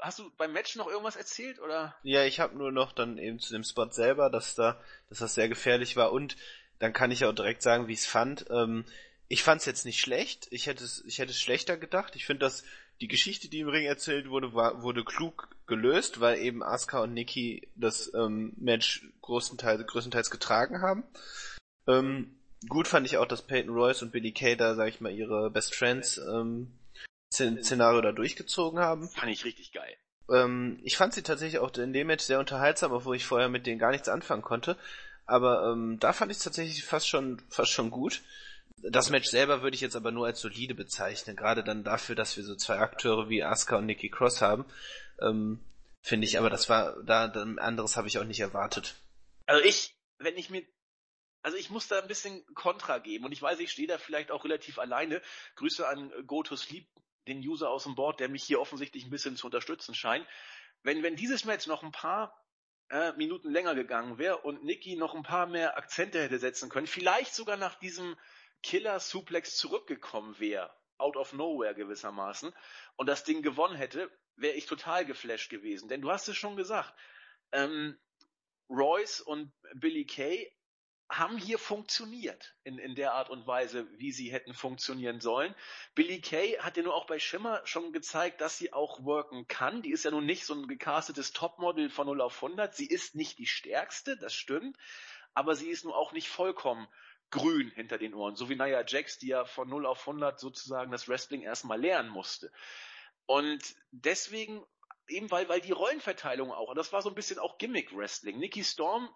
Hast du beim Match noch irgendwas erzählt oder? Ja, ich habe nur noch dann eben zu dem Spot selber, dass da, dass das sehr gefährlich war und dann kann ich auch direkt sagen, wie ich es fand. Ähm, ich fand es jetzt nicht schlecht. Ich hätte es, ich hätte es schlechter gedacht. Ich finde, dass die Geschichte, die im Ring erzählt wurde, war, wurde klug gelöst, weil eben Asuka und Nikki das ähm, Match größtenteils, größtenteils getragen haben. Ähm, gut fand ich auch, dass Peyton Royce und Billy Kay da, sag ich mal, ihre Best Friends ähm, Szenario da durchgezogen haben. Fand ich richtig geil. Ähm, ich fand sie tatsächlich auch in dem Match sehr unterhaltsam, obwohl ich vorher mit denen gar nichts anfangen konnte. Aber ähm, da fand ich es tatsächlich fast schon, fast schon gut. Das Match selber würde ich jetzt aber nur als solide bezeichnen, gerade dann dafür, dass wir so zwei Akteure wie Asuka und Nikki Cross haben. Ähm, Finde ich, aber das war, da, anderes habe ich auch nicht erwartet. Also ich, wenn ich mir also ich muss da ein bisschen Kontra geben und ich weiß, ich stehe da vielleicht auch relativ alleine. Grüße an Go den User aus dem Board, der mich hier offensichtlich ein bisschen zu unterstützen scheint. Wenn, wenn dieses Match noch ein paar äh, Minuten länger gegangen wäre und Nikki noch ein paar mehr Akzente hätte setzen können, vielleicht sogar nach diesem Killer-Suplex zurückgekommen wäre, out of nowhere gewissermaßen, und das Ding gewonnen hätte, wäre ich total geflasht gewesen. Denn du hast es schon gesagt, ähm, Royce und Billy Kay haben hier funktioniert in, in der Art und Weise, wie sie hätten funktionieren sollen. Billy Kay hat ja nur auch bei Schimmer schon gezeigt, dass sie auch worken kann. Die ist ja nun nicht so ein gecastetes Topmodel von 0 auf 100. Sie ist nicht die stärkste, das stimmt, aber sie ist nur auch nicht vollkommen grün hinter den Ohren. So wie Nia Jax, die ja von 0 auf 100 sozusagen das Wrestling erstmal lernen musste. Und deswegen eben weil, weil die Rollenverteilung auch, und das war so ein bisschen auch Gimmick-Wrestling. Nikki Storm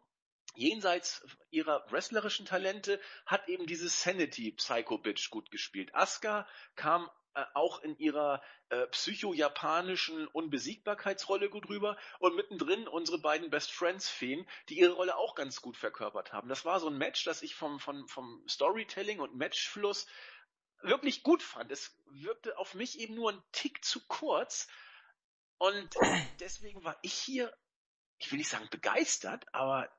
jenseits ihrer wrestlerischen Talente hat eben dieses Sanity Psycho Bitch gut gespielt. Asuka kam äh, auch in ihrer äh, psycho-japanischen Unbesiegbarkeitsrolle gut rüber und mittendrin unsere beiden Best Friends Feen, die ihre Rolle auch ganz gut verkörpert haben. Das war so ein Match, das ich vom, vom, vom Storytelling und Matchfluss wirklich gut fand. Es wirkte auf mich eben nur ein Tick zu kurz und deswegen war ich hier, ich will nicht sagen begeistert, aber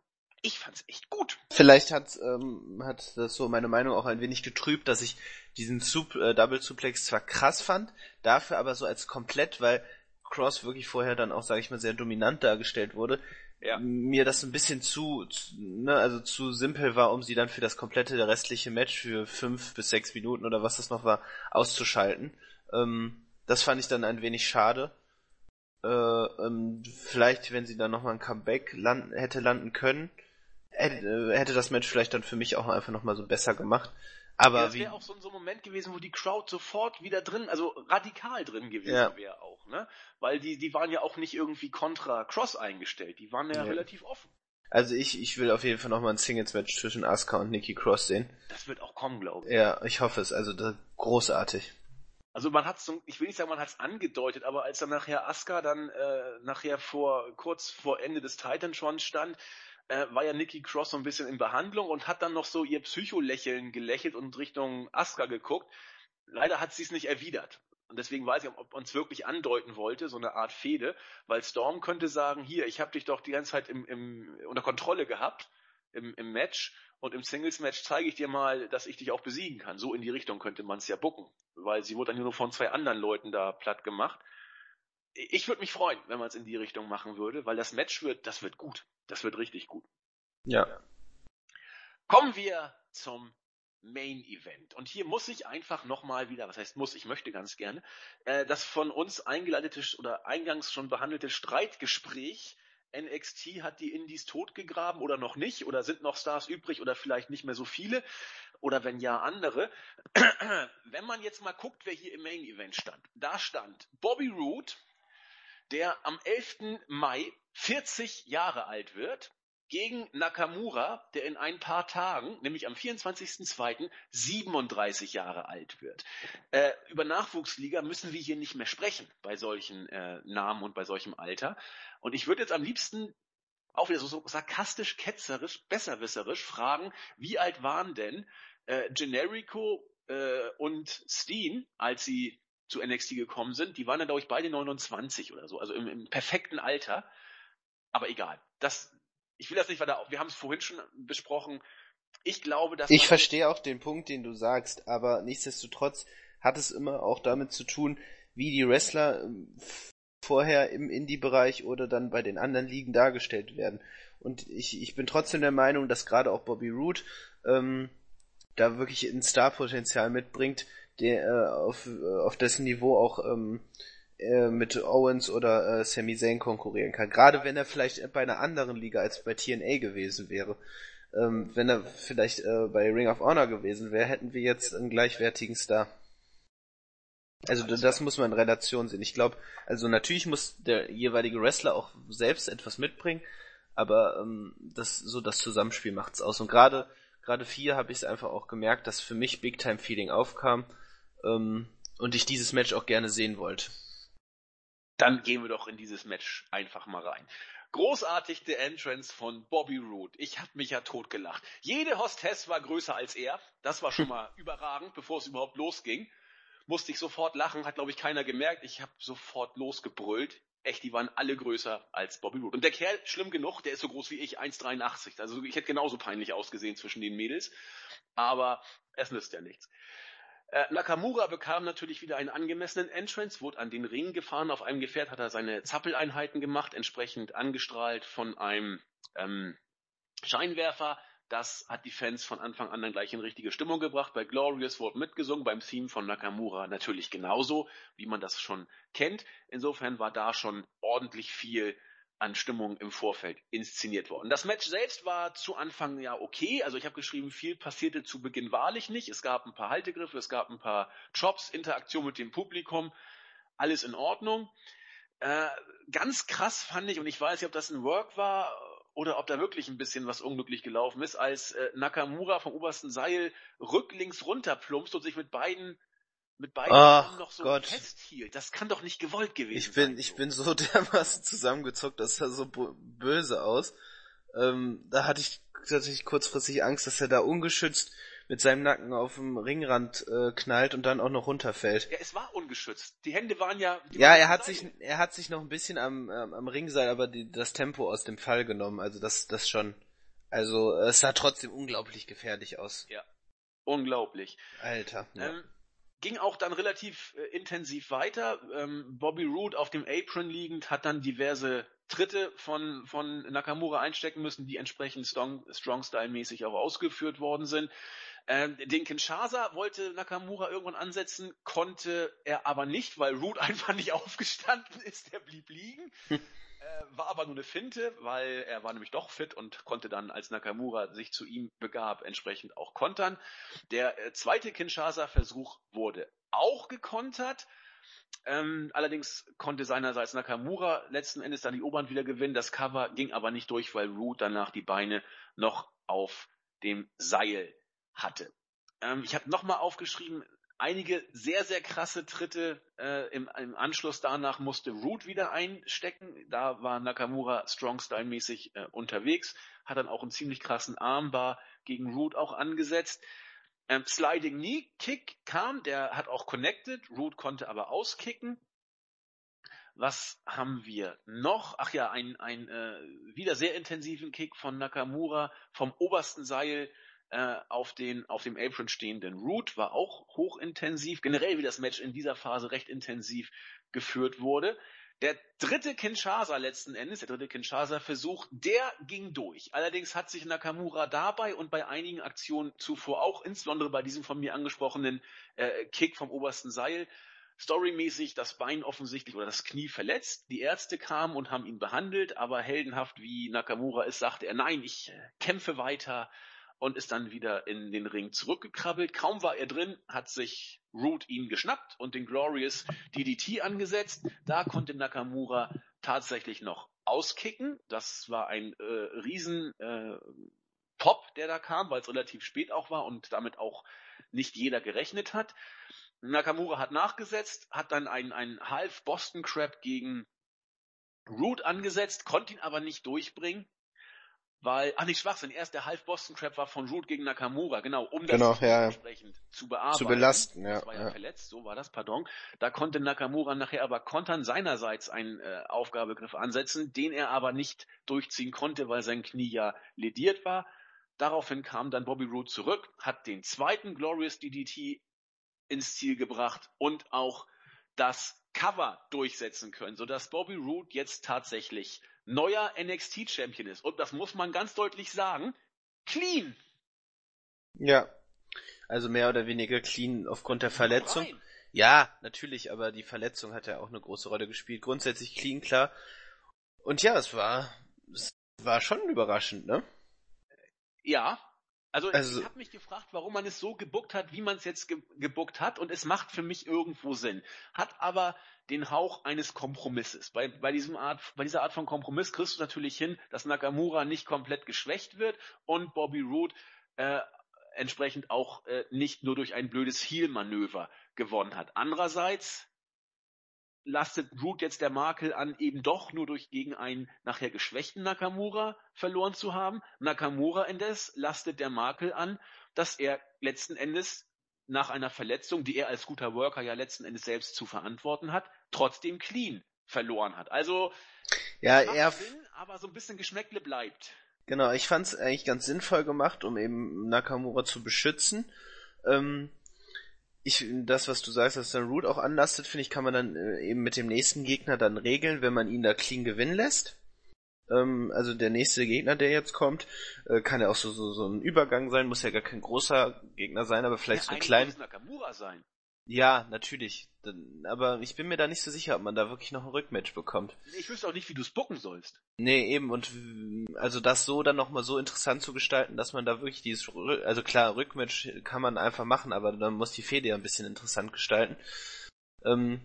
ich fand's echt gut. Vielleicht hat, ähm, hat das so meine Meinung auch ein wenig getrübt, dass ich diesen Sup äh, Double Suplex zwar krass fand, dafür aber so als komplett, weil Cross wirklich vorher dann auch, sage ich mal, sehr dominant dargestellt wurde, ja. mir das ein bisschen zu, zu, ne, also zu simpel war, um sie dann für das komplette der restliche Match für fünf bis sechs Minuten oder was das noch war, auszuschalten. Ähm, das fand ich dann ein wenig schade. Äh, ähm, vielleicht, wenn sie dann nochmal ein Comeback landen, hätte landen können, hätte, hätte das Match vielleicht dann für mich auch einfach nochmal so besser gemacht. Aber ja, das wäre auch so, so ein Moment gewesen, wo die Crowd sofort wieder drin, also radikal drin gewesen ja. wäre auch, ne? Weil die, die waren ja auch nicht irgendwie kontra Cross eingestellt, die waren ja, ja. relativ offen. Also ich, ich will auf jeden Fall nochmal ein Singles-Match zwischen Asuka und Nikki Cross sehen. Das wird auch kommen, glaube ich. Ja, ich hoffe es. Also das, großartig. Also man hat so, ich will nicht sagen, man hat es angedeutet, aber als dann nachher Asuka dann äh, nachher vor kurz vor Ende des Titan schon stand, äh, war ja Nikki Cross so ein bisschen in Behandlung und hat dann noch so ihr Psycho-Lächeln gelächelt und Richtung Asuka geguckt. Leider hat sie es nicht erwidert. Und deswegen weiß ich, ob uns wirklich andeuten wollte, so eine Art Fehde, weil Storm könnte sagen, hier, ich habe dich doch die ganze Zeit im, im, unter Kontrolle gehabt im, im Match und im Singles-Match zeige ich dir mal, dass ich dich auch besiegen kann. So in die Richtung könnte man es ja bucken, weil sie wurde dann nur von zwei anderen Leuten da platt gemacht ich würde mich freuen, wenn man es in die Richtung machen würde, weil das Match wird, das wird gut. Das wird richtig gut. Ja. Kommen wir zum Main Event. Und hier muss ich einfach nochmal wieder, was heißt muss, ich möchte ganz gerne, äh, das von uns eingeleitete oder eingangs schon behandelte Streitgespräch NXT hat die Indies totgegraben oder noch nicht oder sind noch Stars übrig oder vielleicht nicht mehr so viele oder wenn ja andere. wenn man jetzt mal guckt, wer hier im Main Event stand. Da stand Bobby Roode, der am 11. Mai 40 Jahre alt wird, gegen Nakamura, der in ein paar Tagen, nämlich am 24.02., 37 Jahre alt wird. Äh, über Nachwuchsliga müssen wir hier nicht mehr sprechen bei solchen äh, Namen und bei solchem Alter. Und ich würde jetzt am liebsten auch wieder so, so sarkastisch, ketzerisch, besserwisserisch fragen, wie alt waren denn äh, Generico äh, und Steen, als sie zu NXT gekommen sind, die waren dann, glaube ich, beide 29 oder so, also im, im perfekten Alter. Aber egal. Das, ich will das nicht weiter auf, wir haben es vorhin schon besprochen. Ich glaube, dass. Ich verstehe auch den Punkt, den du sagst, aber nichtsdestotrotz hat es immer auch damit zu tun, wie die Wrestler ähm, vorher im Indie-Bereich oder dann bei den anderen Ligen dargestellt werden. Und ich, ich bin trotzdem der Meinung, dass gerade auch Bobby Roode ähm, da wirklich ein Starpotenzial mitbringt, der äh, auf, äh, auf dessen Niveau auch ähm, äh, mit Owens oder äh, Sami Zayn konkurrieren kann. Gerade wenn er vielleicht bei einer anderen Liga als bei TNA gewesen wäre. Ähm, wenn er vielleicht äh, bei Ring of Honor gewesen wäre, hätten wir jetzt einen gleichwertigen Star. Also das muss man in Relation sehen. Ich glaube, also natürlich muss der jeweilige Wrestler auch selbst etwas mitbringen, aber ähm, das so das Zusammenspiel macht's aus. Und gerade gerade vier habe ich es einfach auch gemerkt, dass für mich Big Time Feeling aufkam ähm, und ich dieses Match auch gerne sehen wollte. Dann gehen wir doch in dieses Match einfach mal rein. Großartig der Entrance von Bobby Roode. Ich hab mich ja totgelacht. Jede Hostess war größer als er. Das war schon mal überragend, bevor es überhaupt losging musste ich sofort lachen, hat glaube ich keiner gemerkt. Ich habe sofort losgebrüllt. Echt, die waren alle größer als Bobby Roode. Und der Kerl, schlimm genug, der ist so groß wie ich, 1,83. Also ich hätte genauso peinlich ausgesehen zwischen den Mädels. Aber es nützt ja nichts. Äh, Nakamura bekam natürlich wieder einen angemessenen Entrance, wurde an den Ring gefahren. Auf einem Gefährt hat er seine Zappeleinheiten gemacht, entsprechend angestrahlt von einem ähm, Scheinwerfer. Das hat die Fans von Anfang an dann gleich in richtige Stimmung gebracht. Bei Glorious wurde mitgesungen, beim Theme von Nakamura natürlich genauso, wie man das schon kennt. Insofern war da schon ordentlich viel an Stimmung im Vorfeld inszeniert worden. Das Match selbst war zu Anfang ja okay. Also ich habe geschrieben, viel passierte zu Beginn wahrlich nicht. Es gab ein paar Haltegriffe, es gab ein paar Chops, Interaktion mit dem Publikum, alles in Ordnung. Äh, ganz krass fand ich, und ich weiß nicht, ob das ein Work war oder ob da wirklich ein bisschen was unglücklich gelaufen ist, als äh, Nakamura vom obersten Seil rücklings runterplumpst und sich mit beiden mit beiden Ach, noch so Gott. festhielt. Das kann doch nicht gewollt gewesen Ich bin, sein. ich bin so dermaßen zusammengezuckt, das sah so böse aus. Ähm, da hatte ich tatsächlich kurzfristig Angst, dass er da ungeschützt mit seinem Nacken auf dem Ringrand äh, knallt und dann auch noch runterfällt. Ja, es war ungeschützt. Die Hände waren ja. Ja, waren er hat sich, er hat sich noch ein bisschen am, ähm, am Ringseil aber die, das Tempo aus dem Fall genommen. Also das, das schon. Also es sah trotzdem unglaublich gefährlich aus. Unglaublich. Alter. Ja. Ähm, ging auch dann relativ äh, intensiv weiter. Ähm, Bobby Roode auf dem Apron liegend hat dann diverse Tritte von, von Nakamura einstecken müssen, die entsprechend Strong, Strong Style mäßig auch ausgeführt worden sind. Ähm, den Kinshasa wollte Nakamura irgendwann ansetzen, konnte er aber nicht, weil Roode einfach nicht aufgestanden ist, der blieb liegen. Äh, war aber nur eine Finte, weil er war nämlich doch fit und konnte dann, als Nakamura sich zu ihm begab, entsprechend auch kontern. Der äh, zweite Kinshasa-Versuch wurde auch gekontert. Ähm, allerdings konnte seinerseits Nakamura letzten Endes dann die Oberhand wieder gewinnen. Das Cover ging aber nicht durch, weil Root danach die Beine noch auf dem Seil hatte. Ähm, ich habe nochmal aufgeschrieben, einige sehr, sehr krasse Tritte äh, im, im Anschluss danach musste Root wieder einstecken. Da war Nakamura Strong-Style-mäßig äh, unterwegs, hat dann auch einen ziemlich krassen Armbar gegen Root auch angesetzt. Ähm, Sliding Knee Kick kam, der hat auch connected, Root konnte aber auskicken. Was haben wir noch? Ach ja, ein, ein äh, wieder sehr intensiven Kick von Nakamura vom obersten Seil äh, auf, den, auf dem Apron stehenden Root war auch hochintensiv. Generell, wie das Match in dieser Phase recht intensiv geführt wurde. Der dritte Kinshasa letzten Endes, der dritte Kinshasa-Versuch, der ging durch. Allerdings hat sich Nakamura dabei und bei einigen Aktionen zuvor auch, insbesondere bei diesem von mir angesprochenen äh, Kick vom obersten Seil, storymäßig das Bein offensichtlich oder das Knie verletzt. Die Ärzte kamen und haben ihn behandelt, aber heldenhaft wie Nakamura ist, sagte er, nein, ich äh, kämpfe weiter und ist dann wieder in den Ring zurückgekrabbelt. Kaum war er drin, hat sich Root ihn geschnappt und den Glorious DDT angesetzt. Da konnte Nakamura tatsächlich noch auskicken. Das war ein äh, riesen äh, Pop, der da kam, weil es relativ spät auch war und damit auch nicht jeder gerechnet hat. Nakamura hat nachgesetzt, hat dann einen, einen Half Boston Crab gegen Root angesetzt, konnte ihn aber nicht durchbringen. Weil, ach nicht Schwachsinn, erst der Half Boston Crab war von Root gegen Nakamura, genau, um das Genau, ja. entsprechend zu bearbeiten. Zu belasten, ja, Das war ja, ja. verletzt, so war das, pardon. Da konnte Nakamura nachher aber kontern seinerseits einen äh, Aufgabegriff ansetzen, den er aber nicht durchziehen konnte, weil sein Knie ja lediert war. Daraufhin kam dann Bobby Roode zurück, hat den zweiten Glorious DDT ins Ziel gebracht und auch das Cover durchsetzen können, sodass Bobby Roode jetzt tatsächlich neuer NXT-Champion ist. Und das muss man ganz deutlich sagen, clean. Ja. Also mehr oder weniger clean aufgrund der Verletzung. Rein. Ja, natürlich, aber die Verletzung hat ja auch eine große Rolle gespielt. Grundsätzlich clean, klar. Und ja, es war, es war schon überraschend, ne? Ja. Also, Also- ich habe mich gefragt, warum man es so gebuckt hat, wie man es jetzt ge gebuckt hat. Und es macht für mich irgendwo Sinn. Hat aber den Hauch eines Kompromisses. Bei, bei, diesem Art, bei dieser Art von Kompromiss kriegst du natürlich hin, dass Nakamura nicht komplett geschwächt wird und Bobby Roode äh, entsprechend auch äh, nicht nur durch ein blödes Heel-Manöver gewonnen hat. Andererseits lastet Root jetzt der Makel an, eben doch nur durch gegen einen nachher geschwächten Nakamura verloren zu haben. Nakamura indes lastet der Makel an, dass er letzten Endes nach einer Verletzung, die er als guter Worker ja letzten Endes selbst zu verantworten hat, trotzdem clean verloren hat. Also Ja, er, Sinn, aber so ein bisschen Geschmäckle bleibt. genau, ich fand's eigentlich ganz sinnvoll gemacht, um eben Nakamura zu beschützen. Ähm, ich, das, was du sagst, dass dann Root auch anlastet, finde ich, kann man dann äh, eben mit dem nächsten Gegner dann regeln, wenn man ihn da clean gewinnen lässt. Ähm, also der nächste Gegner, der jetzt kommt, äh, kann ja auch so, so, so ein Übergang sein, muss ja gar kein großer Gegner sein, aber vielleicht so eine eigentlich kleine. muss es Nakamura sein. Ja, natürlich. Dann- Aber ich bin mir da nicht so sicher, ob man da wirklich noch ein Rückmatch bekommt. Ich wüsste auch nicht, wie du es bucken sollst. Nee, eben, und also das so dann nochmal so interessant zu gestalten, dass man da wirklich dieses, also klar, Rückmatch kann man einfach machen, aber dann muss die Fehde ja ein bisschen interessant gestalten. Ähm,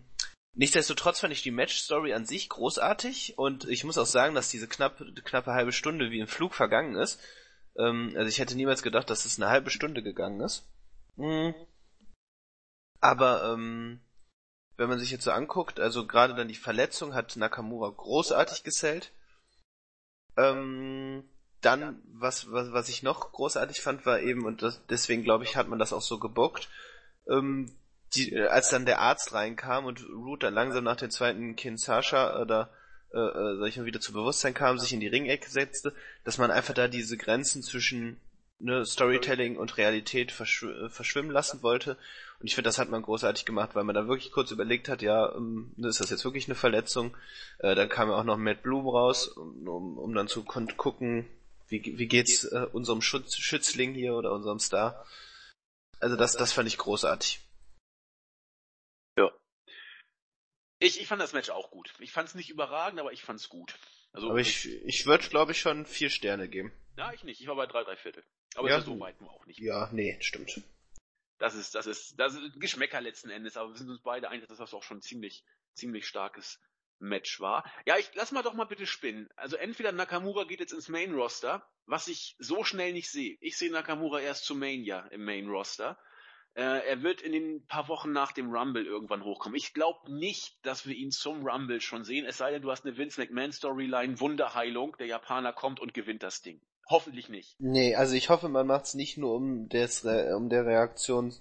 nichtsdestotrotz fand ich die Match-Story an sich großartig und ich muss auch sagen, dass diese knappe, knappe halbe Stunde wie im Flug vergangen ist. Ähm, also ich hätte niemals gedacht, dass es eine halbe Stunde gegangen ist. Mhm. Aber ähm, wenn man sich jetzt so anguckt, also gerade dann die Verletzung hat Nakamura großartig gesellt. Ähm, dann, was, was, was ich noch großartig fand, war eben, und das, deswegen glaube ich, hat man das auch so gebockt, ähm, die, äh, als dann der Arzt reinkam und Root dann langsam nach dem zweiten Kinsasha oder äh, äh, sag ich mal, wieder zu Bewusstsein kam, sich in die Ringecke setzte, dass man einfach da diese Grenzen zwischen ne, Storytelling und Realität verschw äh, verschwimmen lassen wollte. Und ich finde, das hat man großartig gemacht, weil man da wirklich kurz überlegt hat, ja, ähm, ne, ist das jetzt wirklich eine Verletzung? Äh, dann kam ja auch noch Matt Bloom raus, um, um, um dann zu gucken, wie, wie geht's äh, unserem Schutz Schützling hier oder unserem Star. Also das, das fand ich großartig. Ich, ich fand das Match auch gut. Ich fand es nicht überragend, aber ich fand es gut. Also Aber ich, ich würde, glaube ich, schon vier Sterne geben. Ja, ich nicht. Ich war bei drei, drei Viertel. Aber Ja, so weit nur auch nicht. Ja, nee, stimmt. Das ist, das ist, das ist Geschmäcker letzten Endes, aber wir sind uns beide einig, dass das auch schon ziemlich, ziemlich starkes Match war. Ja, ich lass mal doch mal bitte spinnen. Also entweder Nakamura geht jetzt ins Main Roster, was ich so schnell nicht sehe. Ich sehe Nakamura erst zu Mania im Main Roster. Äh, er wird in den paar Wochen nach dem Rumble irgendwann hochkommen. Ich glaube nicht, dass wir ihn zum Rumble schon sehen, es sei denn, du hast eine Vince McMahon Storyline, Wunderheilung, der Japaner kommt und gewinnt das Ding. Hoffentlich nicht. Nee, also ich hoffe, man macht's nicht nur um des Re um der Reaktion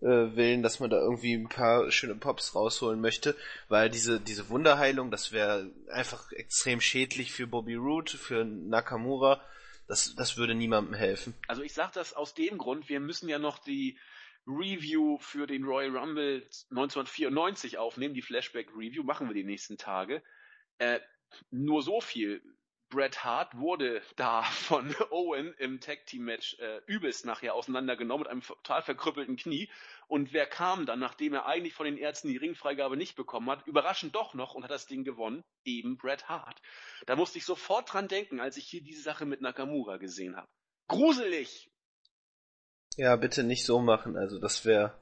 äh, willen, dass man da irgendwie ein paar schöne Pops rausholen möchte, weil diese diese Wunderheilung, das wäre einfach extrem schädlich für Bobby Roode, für Nakamura. Das das würde niemandem helfen. Also ich sage das aus dem Grund, wir müssen ja noch die Review für den Royal Rumble 1994 aufnehmen, die Flashback Review, machen wir die nächsten Tage. Äh, nur so viel. Bret Hart wurde da von Owen im Tag Team Match äh, übelst nachher auseinandergenommen mit einem total verkrüppelten Knie. Und wer kam dann, nachdem er eigentlich von den Ärzten die Ringfreigabe nicht bekommen hat, überraschend doch noch und hat das Ding gewonnen? Eben Bret Hart. Da musste ich sofort dran denken, als ich hier diese Sache mit Nakamura gesehen habe. Gruselig! Ja, bitte nicht so machen, also das wäre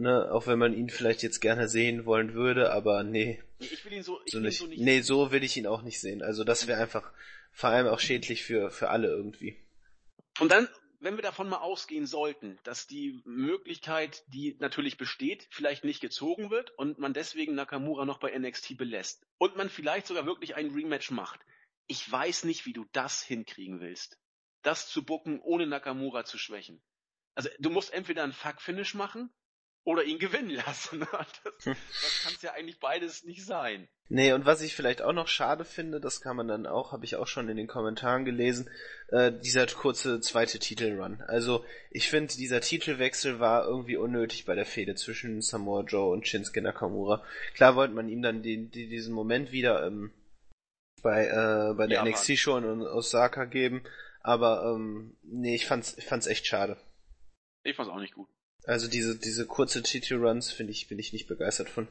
ne, auch wenn man ihn vielleicht jetzt gerne sehen wollen würde, aber nee, Ich will ihn so, ich so will ihn nicht. so nicht. Nee, so will ich ihn auch nicht sehen. Also das wäre einfach vor allem auch schädlich für für alle irgendwie. Und dann, wenn wir davon mal ausgehen sollten, dass die Möglichkeit, die natürlich besteht, vielleicht nicht gezogen wird und man deswegen Nakamura noch bei NXT belässt und man vielleicht sogar wirklich ein Rematch macht. ich weiß nicht, wie du das hinkriegen willst. Das zu bucken, ohne Nakamura zu schwächen. Also du musst entweder einen Fuck-Finish machen oder ihn gewinnen lassen. Das, das kann ja eigentlich beides nicht sein. Nee, und was ich vielleicht auch noch schade finde, das kann man dann auch, habe ich auch schon in den Kommentaren gelesen, äh, dieser kurze zweite Titelrun. Also ich finde, dieser Titelwechsel war irgendwie unnötig bei der Fehde zwischen Samoa Joe und Shinsuke Nakamura. Klar wollte man ihm dann den, den, diesen Moment wieder ähm, bei, äh, bei der ja, NXT-Show in Osaka geben, aber ähm, nee, ich fand's, ich fand's echt schade. Ich fand's auch nicht gut. Also diese, diese kurze TT-Runs finde ich, bin ich nicht begeistert von.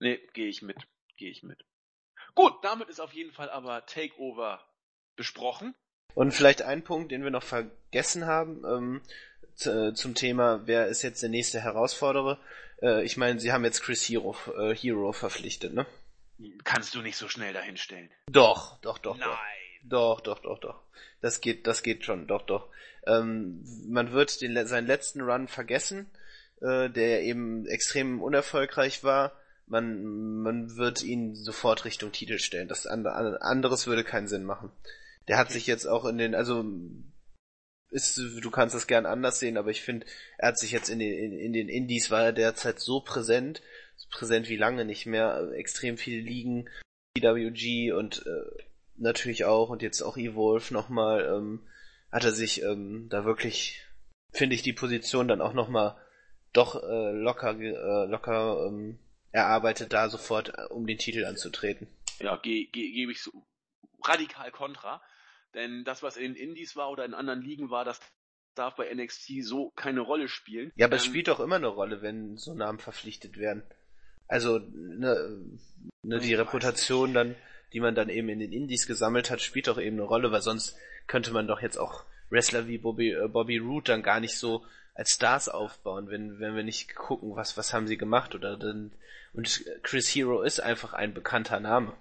Nee, gehe ich mit. Gehe ich mit. Gut, damit ist auf jeden Fall aber Takeover besprochen. Und vielleicht ein Punkt, den wir noch vergessen haben, ähm, zum Thema, wer ist jetzt der nächste Herausforderer? Äh, ich meine, sie haben jetzt Chris Hero, äh, Hero verpflichtet, ne? Kannst du nicht so schnell dahinstellen. Doch, doch, doch. Nein. Doch, doch, doch, doch. Das geht, das geht schon, doch, doch. Ähm, man wird den, seinen letzten Run vergessen, äh, der eben extrem unerfolgreich war. Man, man wird ihn sofort Richtung Titel stellen. Das andere, anderes würde keinen Sinn machen. Der hat sich jetzt auch in den, also ist, du kannst das gern anders sehen, aber ich finde, er hat sich jetzt in den, in, in den Indies war er derzeit so präsent, so präsent wie lange nicht mehr, extrem viele Ligen, PWG und äh, natürlich auch und jetzt auch Evolve nochmal, ähm, hat er sich ähm, da wirklich, finde ich, die Position dann auch nochmal doch äh, locker, äh, locker ähm, erarbeitet, da sofort äh, um den Titel anzutreten. Ja, gebe ge gebe ich so radikal kontra. Denn das, was in Indies war oder in anderen Ligen war, das darf bei NXT so keine Rolle spielen. Ja, aber ähm, es spielt doch immer eine Rolle, wenn so Namen verpflichtet werden. Also ne, ne, die Reputation dann die man dann eben in den Indies gesammelt hat, spielt doch eben eine Rolle, weil sonst könnte man doch jetzt auch Wrestler wie Bobby, äh, Bobby Root dann gar nicht so als Stars aufbauen, wenn, wenn wir nicht gucken, was, was haben sie gemacht oder dann, und Chris Hero ist einfach ein bekannter Name.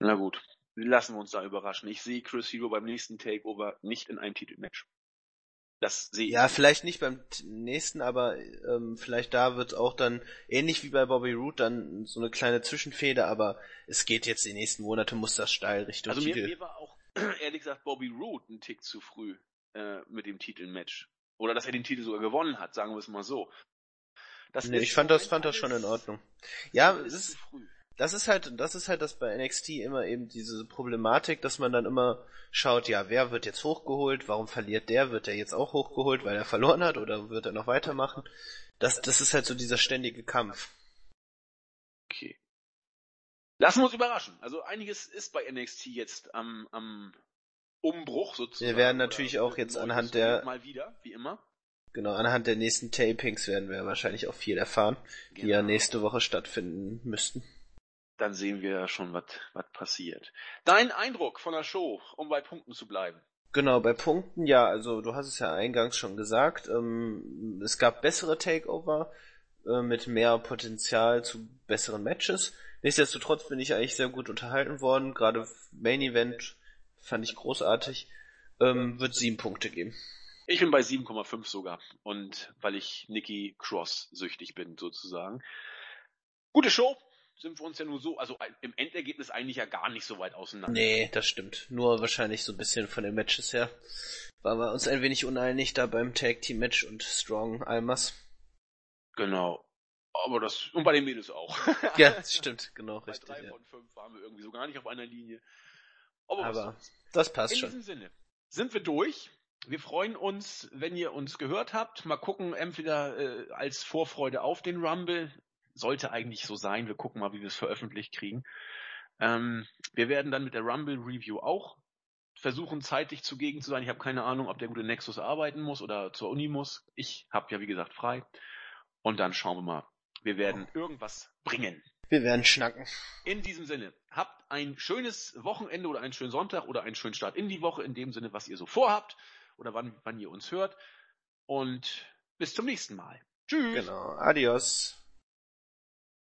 Na gut, lassen wir uns da überraschen. Ich sehe Chris Hero beim nächsten Takeover nicht in einem Titelmatch. Das sehe ich. Ja, vielleicht nicht beim nächsten, aber ähm, vielleicht da wird auch dann, ähnlich wie bei Bobby Root, dann so eine kleine Zwischenfeder, aber es geht jetzt die nächsten Monate, muss das steil Richtung also Titel. Mir, mir war auch, ehrlich gesagt, Bobby Root ein Tick zu früh äh, mit dem Titelmatch. Oder dass er den Titel sogar gewonnen hat, sagen wir es mal so. Das nee, ich fand das, fand das schon in Ordnung. Ja, es ist, das ist halt, das ist halt das bei NXT immer eben diese Problematik, dass man dann immer schaut, ja, wer wird jetzt hochgeholt, warum verliert der, wird der jetzt auch hochgeholt, weil er verloren hat oder wird er noch weitermachen? Das, das ist halt so dieser ständige Kampf. Okay. Lassen wir uns überraschen. Also einiges ist bei NXT jetzt am, am Umbruch sozusagen. Wir werden natürlich auch jetzt anhand der mal wieder, wie immer. Genau, anhand der nächsten Tapings werden wir wahrscheinlich auch viel erfahren, genau. die ja genau. nächste Woche stattfinden müssten dann sehen wir ja schon, was passiert. Dein Eindruck von der Show, um bei Punkten zu bleiben? Genau, bei Punkten, ja, also du hast es ja eingangs schon gesagt, ähm, es gab bessere Takeover äh, mit mehr Potenzial zu besseren Matches. Nichtsdestotrotz bin ich eigentlich sehr gut unterhalten worden, gerade Main Event fand ich großartig, ähm, wird sieben Punkte geben. Ich bin bei 7,5 sogar und weil ich Nikki Cross süchtig bin sozusagen. Gute Show, sind wir uns ja nur so, also im Endergebnis eigentlich ja gar nicht so weit auseinander. Nee, das stimmt. Nur wahrscheinlich so ein bisschen von den Matches her. Waren wir uns ein wenig uneinig da beim Tag Team Match und Strong Almas. Genau. Aber das, und bei den Mädels auch. ja, das stimmt, genau, bei richtig. Bei drei ja. von fünf waren wir irgendwie so gar nicht auf einer Linie. Aber, Aber das passt in schon. In diesem Sinne sind wir durch. Wir freuen uns, wenn ihr uns gehört habt. Mal gucken, entweder äh, als Vorfreude auf den Rumble sollte eigentlich so sein. Wir gucken mal, wie wir es veröffentlicht kriegen. Ähm, wir werden dann mit der Rumble Review auch versuchen, zeitlich zugegen zu sein. Ich habe keine Ahnung, ob der gute Nexus arbeiten muss oder zur Uni muss. Ich habe ja, wie gesagt, frei. Und dann schauen wir mal. Wir werden irgendwas bringen. Wir werden schnacken. In diesem Sinne, habt ein schönes Wochenende oder einen schönen Sonntag oder einen schönen Start in die Woche, in dem Sinne, was ihr so vorhabt oder wann, wann ihr uns hört. Und bis zum nächsten Mal. Tschüss. Genau. Adios.